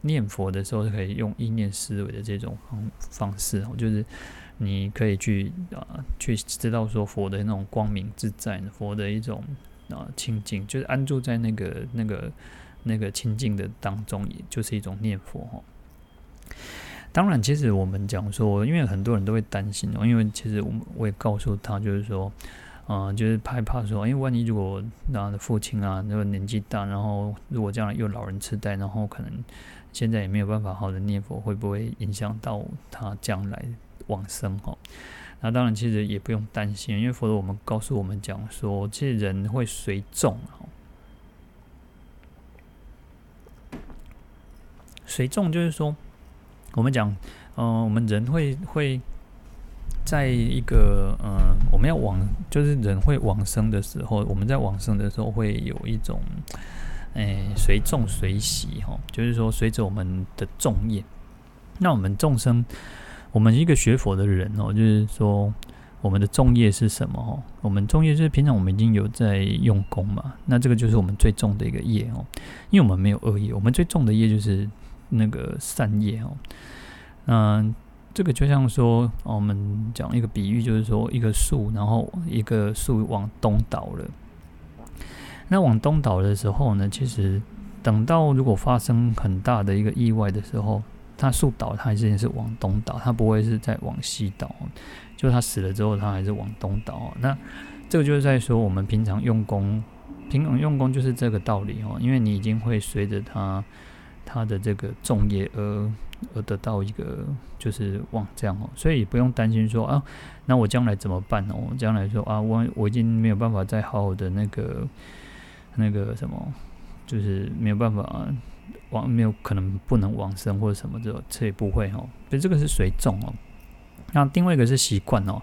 念佛的时候是，可以用意念思维的这种方方式哦，就是你可以去啊、去知道说佛的那种光明自在，佛的一种啊清净，就是安住在那个那个。那个清净的当中，也就是一种念佛哈。当然，其实我们讲说，因为很多人都会担心哦，因为其实我我也告诉他，就是说，嗯，就是害怕说，因为万一如果他的父亲啊，那个年纪大，然后如果将来又老人痴呆，然后可能现在也没有办法好的念佛，会不会影响到他将来往生哈？那当然，其实也不用担心，因为佛陀我们告诉我们讲说，其实人会随众哈。随众就是说，我们讲，嗯、我们人会会在一个，嗯、我们要往，就是人会往生的时候，我们在往生的时候会有一种，哎，随众随喜哈，就是说随着我们的众业。那我们众生，我们一个学佛的人哦，就是说我们的众业是什么？哦，我们众业就是平常我们已经有在用功嘛，那这个就是我们最重的一个业哦，因为我们没有恶业，我们最重的业就是。那个善业哦，嗯，这个就像说，我们讲一个比喻，就是说一个树，然后一个树往东倒了。那往东倒的时候呢，其实等到如果发生很大的一个意外的时候，它树倒，它还是是往东倒，它不会是在往西倒。就它死了之后，它还是往东倒。那这个就是在说，我们平常用功，平常用功就是这个道理哦，因为你已经会随着它他的这个种业而。而得到一个就是往这样哦，所以不用担心说啊，那我将来怎么办呢？我将来说啊，我我已经没有办法再好好的那个那个什么，就是没有办法往没有可能不能往生或者什么的，这也不会哦。所以这个是随众哦。那另外一个是习惯哦，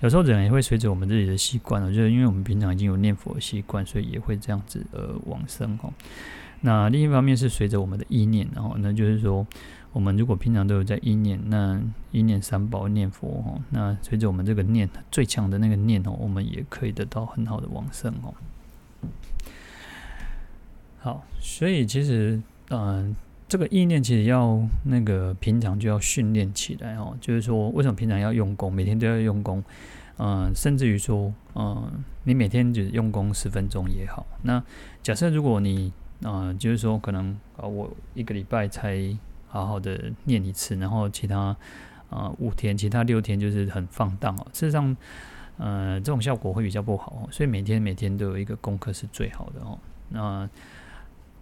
有时候人也会随着我们自己的习惯哦，就是因为我们平常已经有念佛的习惯，所以也会这样子呃往生哦。那另一方面是随着我们的意念，然后那就是说。我们如果平常都有在意念，那一念三宝念佛哦，那随着我们这个念最强的那个念哦，我们也可以得到很好的往生哦。好，所以其实嗯、这个意念其实要那个平常就要训练起来哦。就是说，为什么平常要用功，每天都要用功？嗯、甚至于说，嗯、你每天只用功十分钟也好。那假设如果你啊、呃，就是说可能啊，我一个礼拜才。好好的念一次，然后其他啊、五天，其他六天就是很放荡哦。事实上，呃，这种效果会比较不好。所以每天每天都有一个功课是最好的哦。那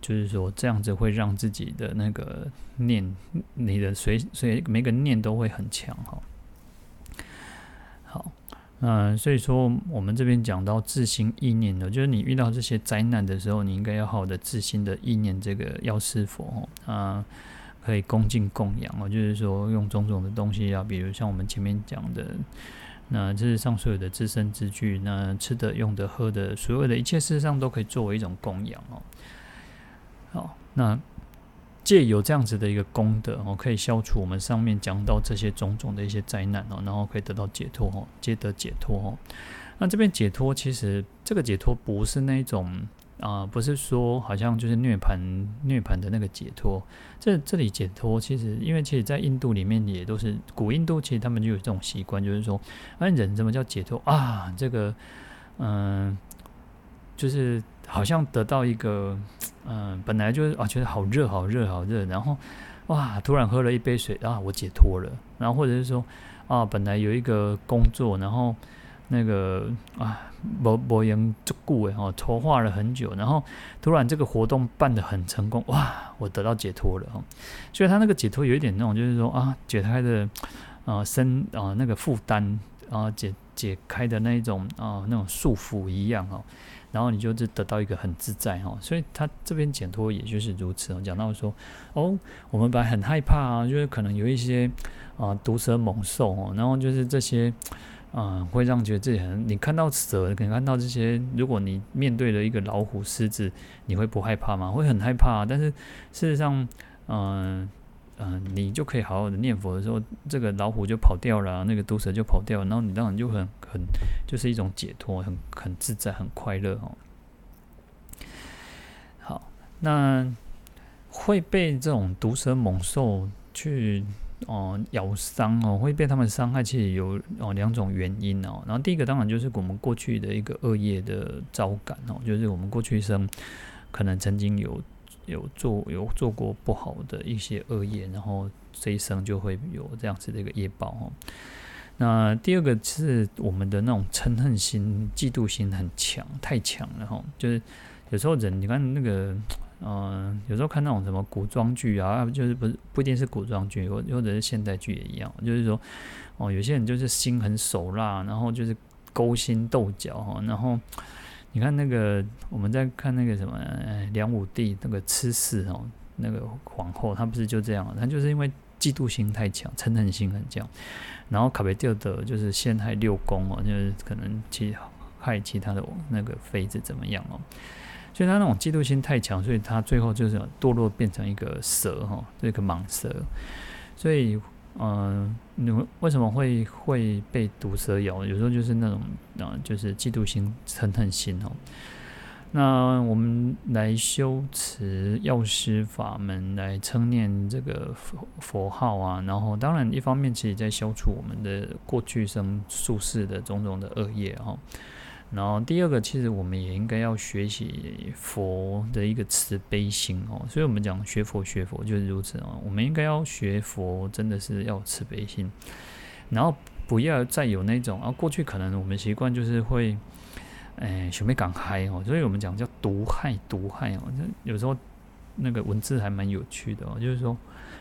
就是说这样子会让自己的那个念，你的随随每个念都会很强哈。好，嗯、所以说我们这边讲到自心意念的，就是你遇到这些灾难的时候，你应该要好好的自心的意念这个药师佛哦，啊、可以恭敬供养哦，就是说用种种的东西啊，比如像我们前面讲的，那这是上所有的自身之具，那吃的、用的、喝的，所有的一切事实上都可以作为一种供养哦。好，那借由这样子的一个功德哦，可以消除我们上面讲到这些种种的一些灾难哦，然后可以得到解脱哦，皆得解脱哦。那这边解脱，其实这个解脱不是那种。啊、不是说好像就是涅槃涅槃的那个解脱，这这里解脱其实，因为其实在印度里面也都是古印度，其实他们就有这种习惯，就是说，哎，人怎么叫解脱啊？这个，嗯、就是好像得到一个，嗯、本来就是啊，觉得好热好热好热，然后哇，突然喝了一杯水啊，我解脱了，然后或者是说啊，本来有一个工作，然后。那个啊，无无用足久诶，哦，筹划了很久，然后突然这个活动办得很成功，哇，我得到解脱了哦。所以他那个解脱有一点那种，就是说啊，解开的啊身啊那个负担啊解解开的那一种啊那种束缚一样哦，然后你就是得到一个很自在哦。所以他这边解脱也就是如此哦。讲到说哦，我们本来很害怕啊，就是可能有一些啊毒蛇猛兽哦，然后就是这些。嗯，会让觉得自己很。你看到蛇，可能看到这些，如果你面对了一个老虎、狮子，你会不害怕吗？会很害怕。但是事实上，嗯嗯，你就可以好好的念佛的时候，这个老虎就跑掉了，那个毒蛇就跑掉了，然后你当然就很很，就是一种解脱，很很自在，很快乐哦。好，那会被这种毒蛇猛兽去。哦，咬伤哦，会被他们伤害，其实有哦两种原因哦。然后第一个当然就是我们过去的一个恶业的招感哦，就是我们过去生可能曾经有有做有做过不好的一些恶业，然后这一生就会有这样子的一个业报哦。那第二个是我们的那种嗔恨心、嫉妒心很强，太强了哈。就是有时候人，你看那个。嗯、有时候看那种什么古装剧啊，就是不是不一定是古装剧，或或者是现代剧也一样，就是说，哦，有些人就是心狠手辣，然后就是勾心斗角哈，然后你看那个我们在看那个什么梁武帝那个吃氏哦，那个皇后，她不是就这样，她就是因为嫉妒心太强，嗔恨心很强，然后卡贝蒂尔就是陷害六宫哦，就是可能其害其他的那个妃子怎么样哦。所以他那种嫉妒心太强，所以他最后就是堕落变成一个蛇哈，这个蟒蛇。所以，嗯，你为什么会会被毒蛇咬？有时候就是那种啊，就是嫉妒心、嗔恨心哦。那我们来修持药师法门，来称念这个佛佛号啊。然后，当然一方面其实在消除我们的过去生宿世的种种的恶业哈。然后第二个，其实我们也应该要学习佛的一个慈悲心哦。所以我们讲学佛学佛就是如此哦。我们应该要学佛，真的是要慈悲心，然后不要再有那种啊，过去可能我们习惯就是会。哎，学妹讲嗨哦，所以我们讲叫毒害，毒害哦。那有时候那个文字还蛮有趣的哦，就是说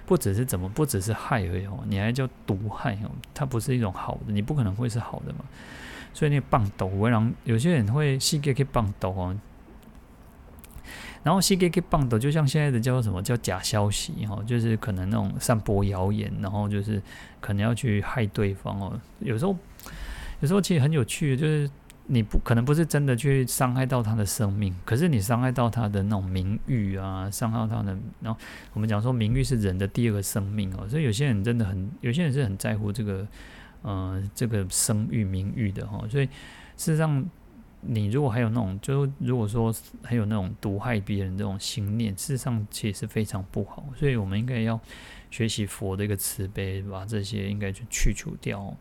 不只是怎么，不只是害而已哦，你还叫毒害哦，它不是一种好的，你不可能会是好的嘛。所以那个棒斗为狼，有些人会细给给棒斗哦，然后细给给棒斗，就像现在的叫什么叫假消息哦，就是可能那种散播谣言，然后就是可能要去害对方哦。有时候，有时候其实很有趣，就是。你不可能不是真的去伤害到他的生命，可是你伤害到他的那种名誉啊，伤害到他的，然后我们讲说名誉是人的第二个生命哦，所以有些人真的很，有些人是很在乎这个，呃，这个声誉名誉的哈，所以事实上，你如果还有那种，就如果说还有那种毒害别人这种心念，事实上其实是非常不好，所以我们应该要学习佛的一个慈悲，把这些应该去去除掉。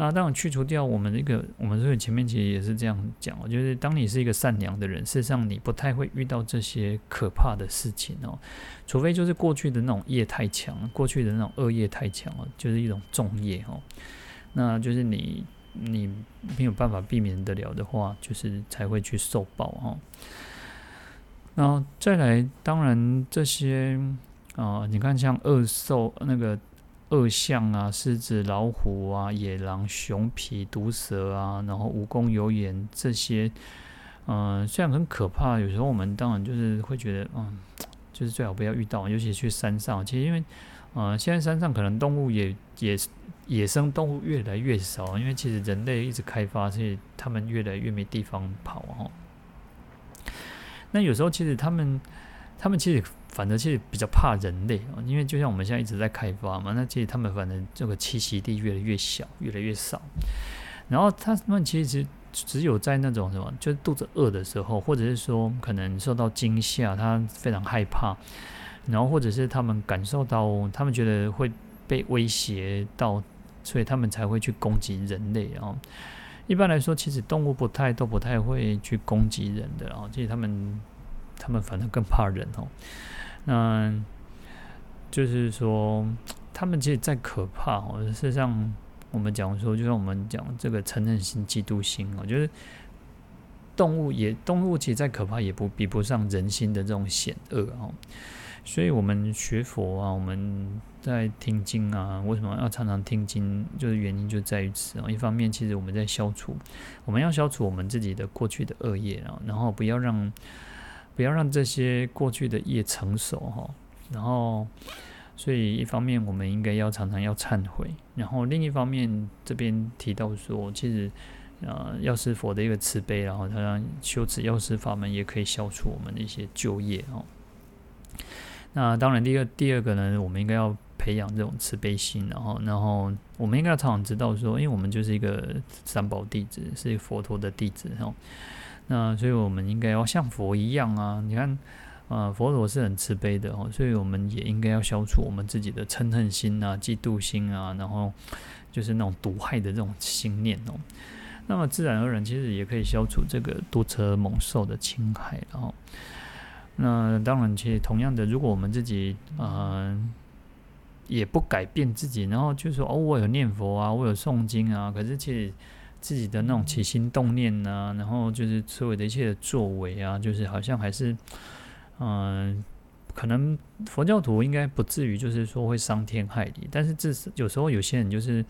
那当然去除掉我们这个，我们这个前面其实也是这样讲，就是当你是一个善良的人，事实上你不太会遇到这些可怕的事情哦，除非就是过去的那种业太强，过去的那种恶业太强了，就是一种重业哦，那就是你你没有办法避免得了的话，就是才会去受报哈。然后再来，当然这些啊，你看像恶兽那个。恶象啊，狮子、老虎啊，野狼、熊皮、毒蛇啊，然后蜈蚣、油盐这些，嗯、虽然很可怕，有时候我们当然就是会觉得，嗯，就是最好不要遇到，尤其去山上。其实因为，嗯、呃，现在山上可能动物也也是野生动物越来越少，因为其实人类一直开发，所以他们越来越没地方跑哦。那有时候其实他们，他们其实。反正其实比较怕人类啊，因为就像我们现在一直在开发嘛，那其实他们反正这个栖息地越来越小，越来越少。然后他们其实只有在那种什么，就是肚子饿的时候，或者是说可能受到惊吓，他非常害怕，然后或者是他们感受到，他们觉得会被威胁到，所以他们才会去攻击人类啊。一般来说，其实动物不太都不太会去攻击人的啊，其实他们他们反正更怕人哦。那就是说，他们其实再可怕哦。事实上，我们讲说，就像我们讲这个嗔恨心、嫉妒心哦，就是动物也动物其实再可怕，也不比不上人心的这种险恶哦。所以，我们学佛啊，我们在听经啊，为什么要常常听经？就是原因就在于此啊。一方面，其实我们在消除，我们要消除我们自己的过去的恶业啊，然后不要让。不要让这些过去的业成熟哈，然后，所以一方面我们应该要常常要忏悔，然后另一方面这边提到说，其实，呃，药师佛的一个慈悲，然后他让修持药师法门也可以消除我们的一些旧业哦。那当然，第二第二个呢，我们应该要培养这种慈悲心，然后，然后我们应该要常常知道说，因为我们就是一个三宝弟子，是一佛陀的弟子哈。那所以，我们应该要像佛一样啊！你看，啊，佛陀是很慈悲的哦，所以我们也应该要消除我们自己的嗔恨心啊、嫉妒心啊，然后就是那种毒害的这种心念哦。那么自然而然，其实也可以消除这个多车猛兽的侵害。然后，那当然，其实同样的，如果我们自己嗯、也不改变自己，然后就说哦，我有念佛啊，我有诵经啊，可是其实。自己的那种起心动念呐、然后就是所有的一切的作为啊，就是好像还是，嗯、可能佛教徒应该不至于就是说会伤天害理，但是至少有时候有些人就是，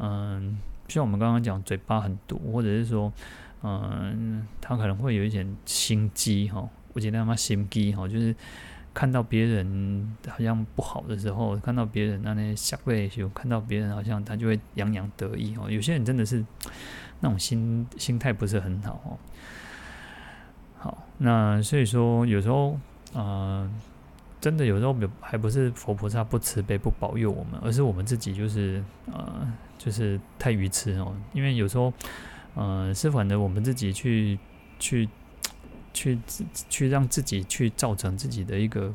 嗯、像我们刚刚讲嘴巴很毒，或者是说，嗯、他可能会有一点心机哈，我觉得他妈心机哈，就是。看到别人好像不好的时候，看到别人那那下跪有看到别人好像他就会洋洋得意哦。有些人真的是 那种心心态不是很好哦。好，那所以说有时候啊、真的有时候还不是佛菩萨不慈悲不保佑我们，而是我们自己就是呃就是太愚痴哦。因为有时候呃是反正我们自己去去。去去让自己去造成自己的一个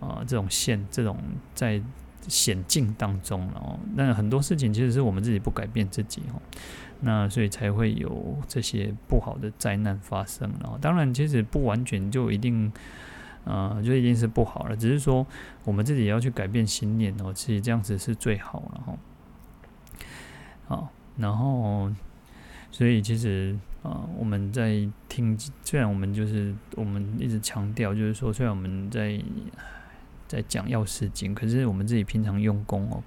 啊、这种险这种在险境当中，然后那很多事情其实是我们自己不改变自己哦，那所以才会有这些不好的灾难发生。然后当然其实不完全就一定、呃、就一定是不好了，只是说我们自己要去改变心念哦，其实这样子是最好了哈。好，然后。所以其实啊、呃，我们在听，虽然我们就是我们一直强调，就是说，虽然我们在在讲药师经，可是我们自己平常用功哦，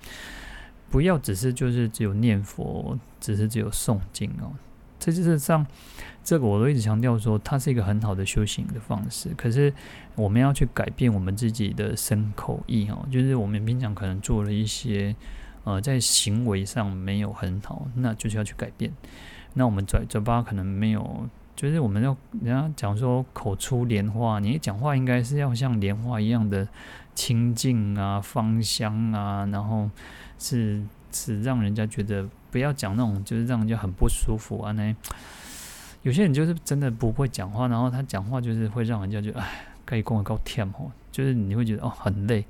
不要只是就是只有念佛，只是只有诵经哦。这就是上这个，我都一直强调说，它是一个很好的修行的方式。可是我们要去改变我们自己的身口意哦，就是我们平常可能做了一些呃，在行为上没有很好，那就是要去改变。那我们嘴嘴巴可能没有，就是我们要人家讲说口出莲花，你讲话应该是要像莲花一样的清净啊、芳香啊，然后是是让人家觉得不要讲那种就是让人家很不舒服啊。那有些人就是真的不会讲话，然后他讲话就是会让人家觉得哎，该讲的够甜吼，就是你会觉得哦很累，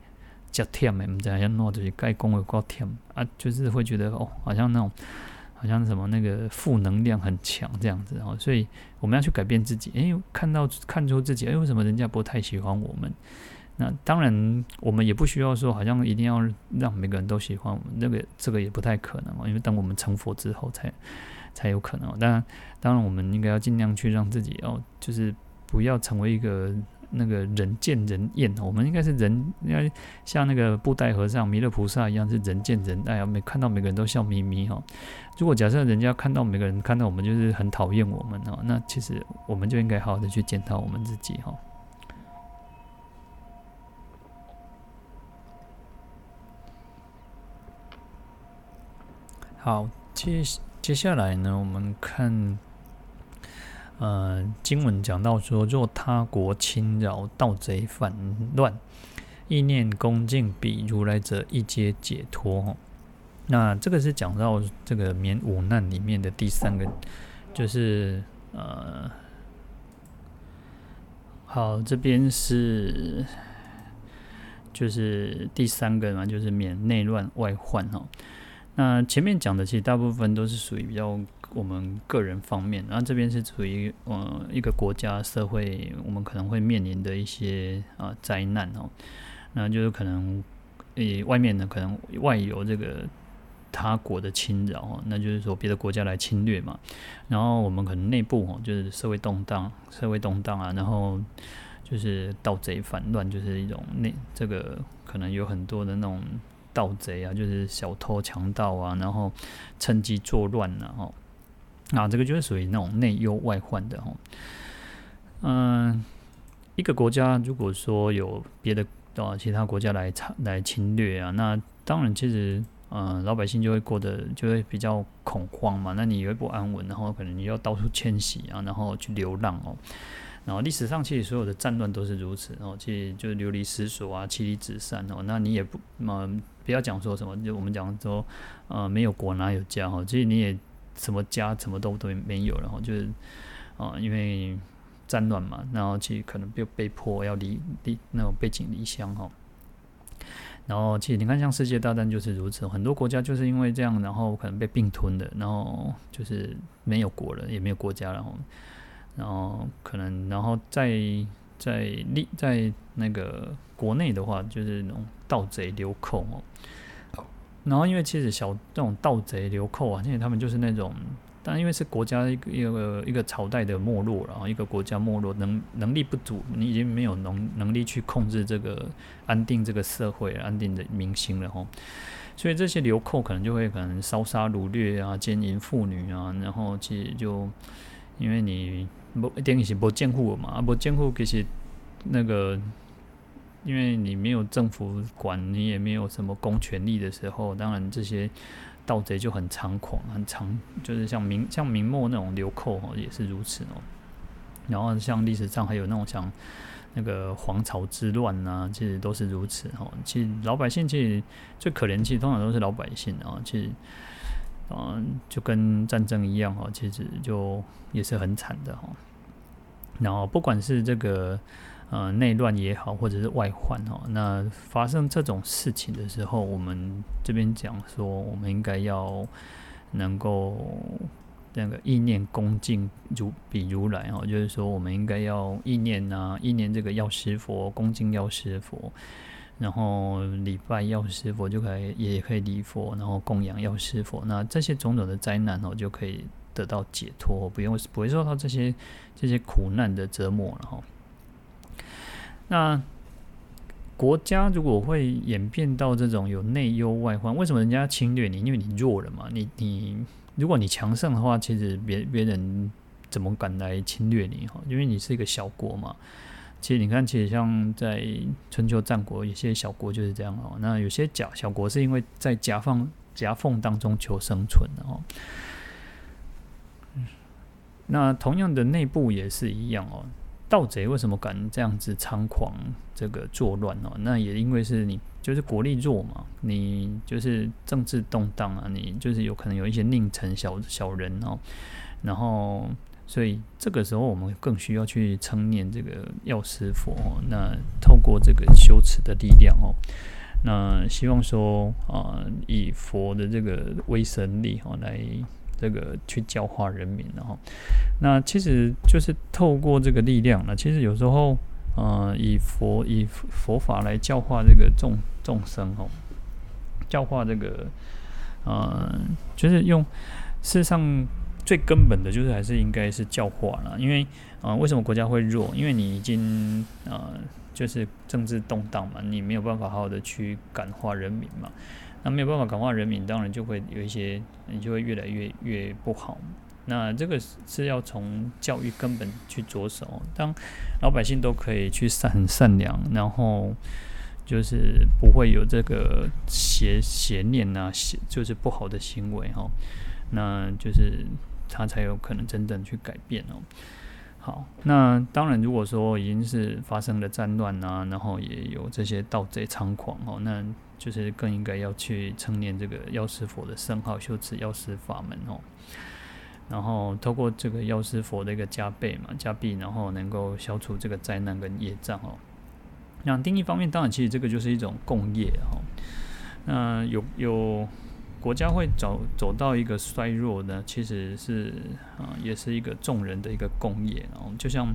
叫甜的，我们讲要弄就是该讲的够甜啊，就是会觉得哦好像那种。好像什么那个负能量很强这样子哦，所以我们要去改变自己。诶，看到看出自己，诶，为什么人家不太喜欢我们？那当然，我们也不需要说，好像一定要让每个人都喜欢我们。那个这个也不太可能哦，因为等我们成佛之后才才有可能。当然，当然我们应该要尽量去让自己哦，就是不要成为一个。那个人见人厌，我们应该是人，应该像那个布袋和尚、弥勒菩萨一样，是人见人爱啊！每看到每个人都笑眯眯哈。如果假设人家看到每个人看到我们就是很讨厌我们哦，那其实我们就应该好好的去检讨我们自己哈。好，接接下来呢，我们看。呃，经文讲到说，若他国侵扰，盗贼反乱，意念恭敬彼如来者，亦皆解脱。哦那这个是讲到这个免五难里面的第三个，就是呃，好，这边是就是第三个嘛，就是免内乱外患哈。那前面讲的其实大部分都是属于比较。我们个人方面，然后这边是处于呃一个国家社会，我们可能会面临的一些啊灾难哦，那就是可能诶外面呢可能外有这个他国的侵扰哦，那就是说别的国家来侵略嘛，然后我们可能内部哦就是社会动荡，社会动荡啊，然后就是盗贼反乱，就是一种内这个可能有很多的那种盗贼啊，就是小偷强盗啊，然后趁机作乱呐哦。啊，这个就是属于那种内忧外患的哈。嗯，一个国家如果说有别的啊其他国家来来侵略啊，那当然其实嗯老百姓就会过得就会比较恐慌嘛，那你也会不安稳，然后可能你要到处迁徙啊，然后去流浪哦。然后历史上其实所有的战乱都是如此哦，其实就流离失所啊，妻离子散哦。那你也不嗯不要讲说什么，就我们讲说呃没有国哪有家哦，其实你也。什么家什么都都没有，然后就是啊，因为战乱嘛，然后其实可能被被迫要离离那种背井离乡哈。然后其实你看，像世界大战就是如此，很多国家就是因为这样，然后可能被并吞的，然后就是没有国了，也没有国家，然后然后可能然后在在立在那个国内的话，就是那种盗贼流寇哦。然后，因为其实小这种盗贼流寇啊，因为他们就是那种，但因为是国家一个一个一个朝代的没落，然后一个国家没落，能能力不足，你已经没有能能力去控制这个安定这个社会、安定的民心了哈。所以这些流寇可能就会可能烧杀掳掠啊，奸淫妇女啊，然后其实就因为你不一定是不监护嘛，不监护其实那个。因为你没有政府管，你也没有什么公权力的时候，当然这些盗贼就很猖狂，很猖，就是像明像明末那种流寇哦，也是如此哦。然后像历史上还有那种像那个皇朝之乱啊，其实都是如此哦。其实老百姓其实最可怜，其实通常都是老百姓啊。其实，嗯，就跟战争一样哦，其实就也是很惨的哈。然后不管是这个呃内乱也好，或者是外患哈，那发生这种事情的时候，我们这边讲说，我们应该要能够那个意念恭敬如比如来哦，就是说我们应该要意念啊，意念这个药师佛，恭敬药师佛。然后礼拜药师佛就可以，也可以礼佛，然后供养药师佛，那这些种种的灾难哦，就可以得到解脱，不用不会受到这些这些苦难的折磨了哈。那国家如果会演变到这种有内忧外患，为什么人家侵略你？因为你弱了嘛。你你如果你强盛的话，其实别别人怎么敢来侵略你哈？因为你是一个小国嘛。其实你看，其实像在春秋战国，有些小国就是这样哦。那有些小小国是因为在夹缝夹缝当中求生存的哦。那同样的内部也是一样哦。盗贼为什么敢这样子猖狂这个作乱哦？那也因为是你就是国力弱嘛，你就是政治动荡啊，你就是有可能有一些佞臣小小人哦，然后。所以这个时候，我们更需要去称念这个药师佛。那透过这个修持的力量哦，那希望说啊，以佛的这个威神力哈，来这个去教化人民然后，那其实就是透过这个力量呢，其实有时候呃，以佛以佛法来教化这个众众生哦，教化这个呃，就是用事实上。最根本的就是还是应该是教化了，因为啊、呃，为什么国家会弱？因为你已经啊、呃，就是政治动荡嘛，你没有办法好好的去感化人民嘛。那没有办法感化人民，当然就会有一些，你就会越来越越不好。那这个是要从教育根本去着手，当老百姓都可以去善很善良，然后就是不会有这个邪邪念呐，邪就是不好的行为哈，那就是。他才有可能真正去改变哦。好，那当然，如果说已经是发生了战乱啊，然后也有这些盗贼猖狂哦，那就是更应该要去称念这个药师佛的圣号，修持药师法门哦。然后透过这个药师佛的一个加倍嘛，加币，然后能够消除这个灾难跟业障哦。那另一方面，当然，其实这个就是一种共业哦。那有有。国家会走走到一个衰弱呢，其实是啊、也是一个众人的一个共业。然后就像，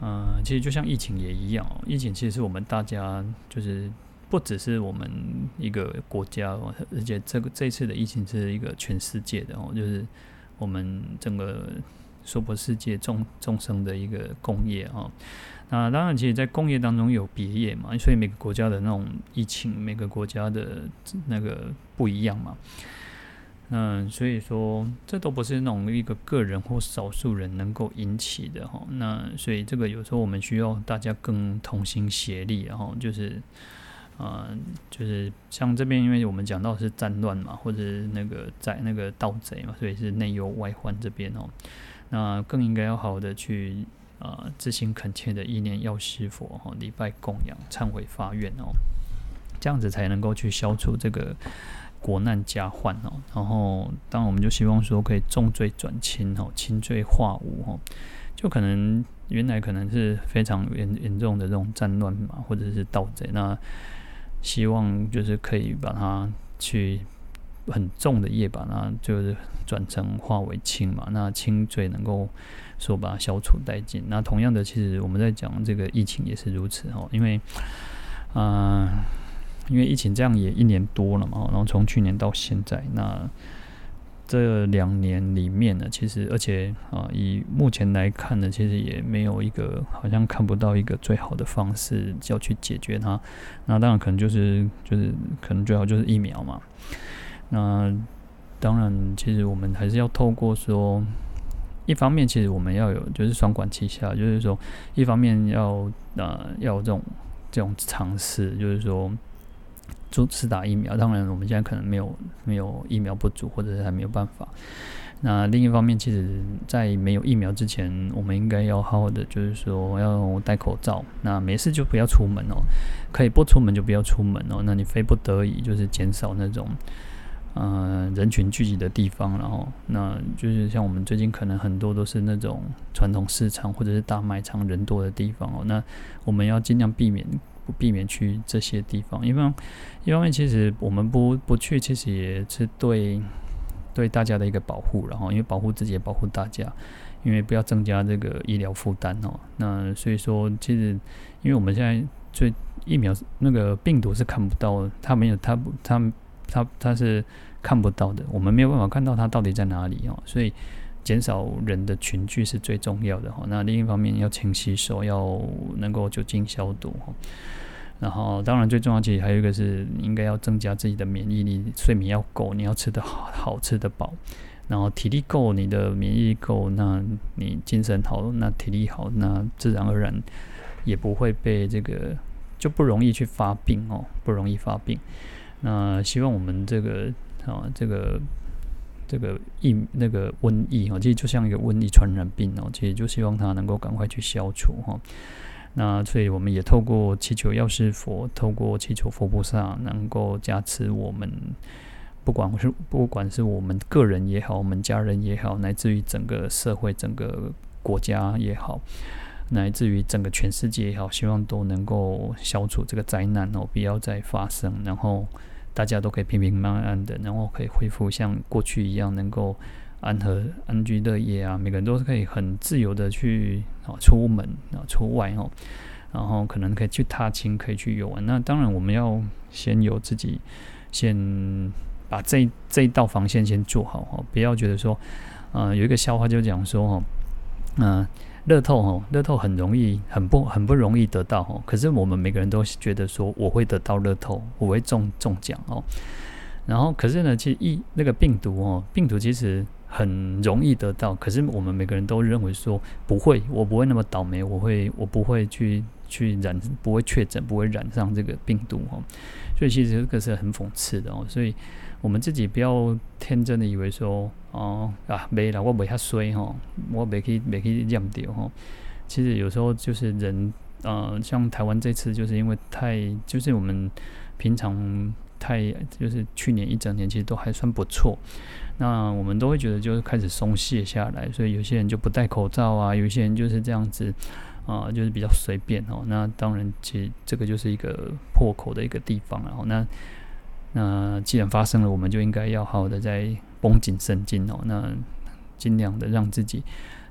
嗯、其实就像疫情也一样，疫情其实是我们大家就是不只是我们一个国家，而且这个这次的疫情是一个全世界的哦，就是我们整个娑婆世界众众生的一个共业啊。那当然，其实，在工业当中有别业嘛，所以每个国家的那种疫情，每个国家的那个不一样嘛。嗯，所以说，这都不是那种一个个人或少数人能够引起的哈。那所以，这个有时候我们需要大家更同心协力，然后就是，嗯，就是像这边，因为我们讲到是战乱嘛，或者那个在那个盗贼嘛，所以是内忧外患这边哦。那更应该要好好的去。啊，自心恳切的意念药师佛哈，礼拜供养，忏悔发愿哦，这样子才能够去消除这个国难家患哦。然后，当然我们就希望说，可以重罪转轻哦，轻罪化无哦。就可能原来可能是非常严严重的这种战乱嘛，或者是盗贼，那希望就是可以把它去很重的业，把它就是转成化为轻嘛。那轻罪能够。说把它消除殆尽。那同样的，其实我们在讲这个疫情也是如此哦，因为，啊、因为疫情这样也一年多了嘛，然后从去年到现在，那这两年里面呢，其实而且啊，以目前来看呢，其实也没有一个好像看不到一个最好的方式要去解决它。那当然可能就是就是可能最好就是疫苗嘛。那当然，其实我们还是要透过说。一方面，其实我们要有，就是双管齐下，就是说，一方面要呃要这种这种尝试，就是说，做次打疫苗。当然，我们现在可能没有没有疫苗不足，或者是还没有办法。那另一方面，其实，在没有疫苗之前，我们应该要好好的，就是说要戴口罩。那没事就不要出门哦，可以不出门就不要出门哦。那你非不得已，就是减少那种。呃人群聚集的地方，然后那就是像我们最近可能很多都是那种传统市场或者是大卖场人多的地方哦，那我们要尽量避免不避免去这些地方，因为一方面其实我们不不去，其实也是对对大家的一个保护，然后因为保护自己也保护大家。因为不要增加这个医疗负担哦，那所以说其实，因为我们现在最疫苗那个病毒是看不到的，它没有，它不，它它它是看不到的，我们没有办法看到它到底在哪里哦，所以减少人的群聚是最重要的哈。那另一方面要勤洗手，要能够酒精消毒哈。然后当然最重要其实还有一个是应该要增加自己的免疫力，睡眠要够，你要吃得好，好吃得饱。然后体力够，你的免疫力够，那你精神好，那体力好，那自然而然也不会被这个就不容易去发病哦，不容易发病。那希望我们这个啊，这个这个疫那个瘟疫啊，其实就像一个瘟疫传染病哦，其实就希望它能够赶快去消除哈。那所以我们也透过祈求药师佛，透过祈求佛菩萨，能够加持我们。不管是不管是我们个人也好，我们家人也好，乃至于整个社会、整个国家也好，乃至于整个全世界也好，希望都能够消除这个灾难哦，不要再发生，然后大家都可以平平安安的，然后可以恢复像过去一样，能够安和安居乐业啊，每个人都是可以很自由的去啊出门啊出外哦，然后可能可以去踏青，可以去游玩。那当然，我们要先有自己先。把这这一道防线先做好哈，不要觉得说，呃，有一个笑话就讲说哈，嗯，乐透哦，乐透很容易，很不很不容易得到哦，可是我们每个人都觉得说我会得到乐透，我会中中奖哦，然后可是呢，其实一那个病毒哦，病毒其实很容易得到，可是我们每个人都认为说不会，我不会那么倒霉，我会我不会去去染，不会确诊，不会染上这个病毒哦，所以其实这个是很讽刺的哦，所以。我们自己不要天真的以为说哦啊没了，我没遐衰哈，我没去没去染掉哈。其实有时候就是人，呃，像台湾这次就是因为太就是我们平常太就是去年一整年其实都还算不错，那我们都会觉得就是开始松懈下来，所以有些人就不戴口罩啊，有些人就是这样子啊、就是比较随便哦。那当然，其实这个就是一个破口的一个地方，然后那。那既然发生了，我们就应该要好好的再绷紧神经哦。那尽量的让自己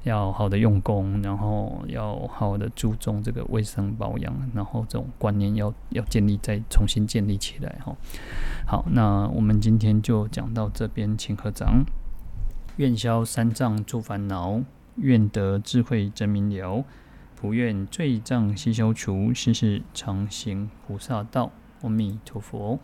要好的用功，然后要好好的注重这个卫生保养，然后这种观念要要建立再重新建立起来哈。好，那我们今天就讲到这边，请合掌。愿消三障诸烦恼，愿得智慧真明了，普愿罪障悉消除，世世常行菩萨道。阿弥陀佛。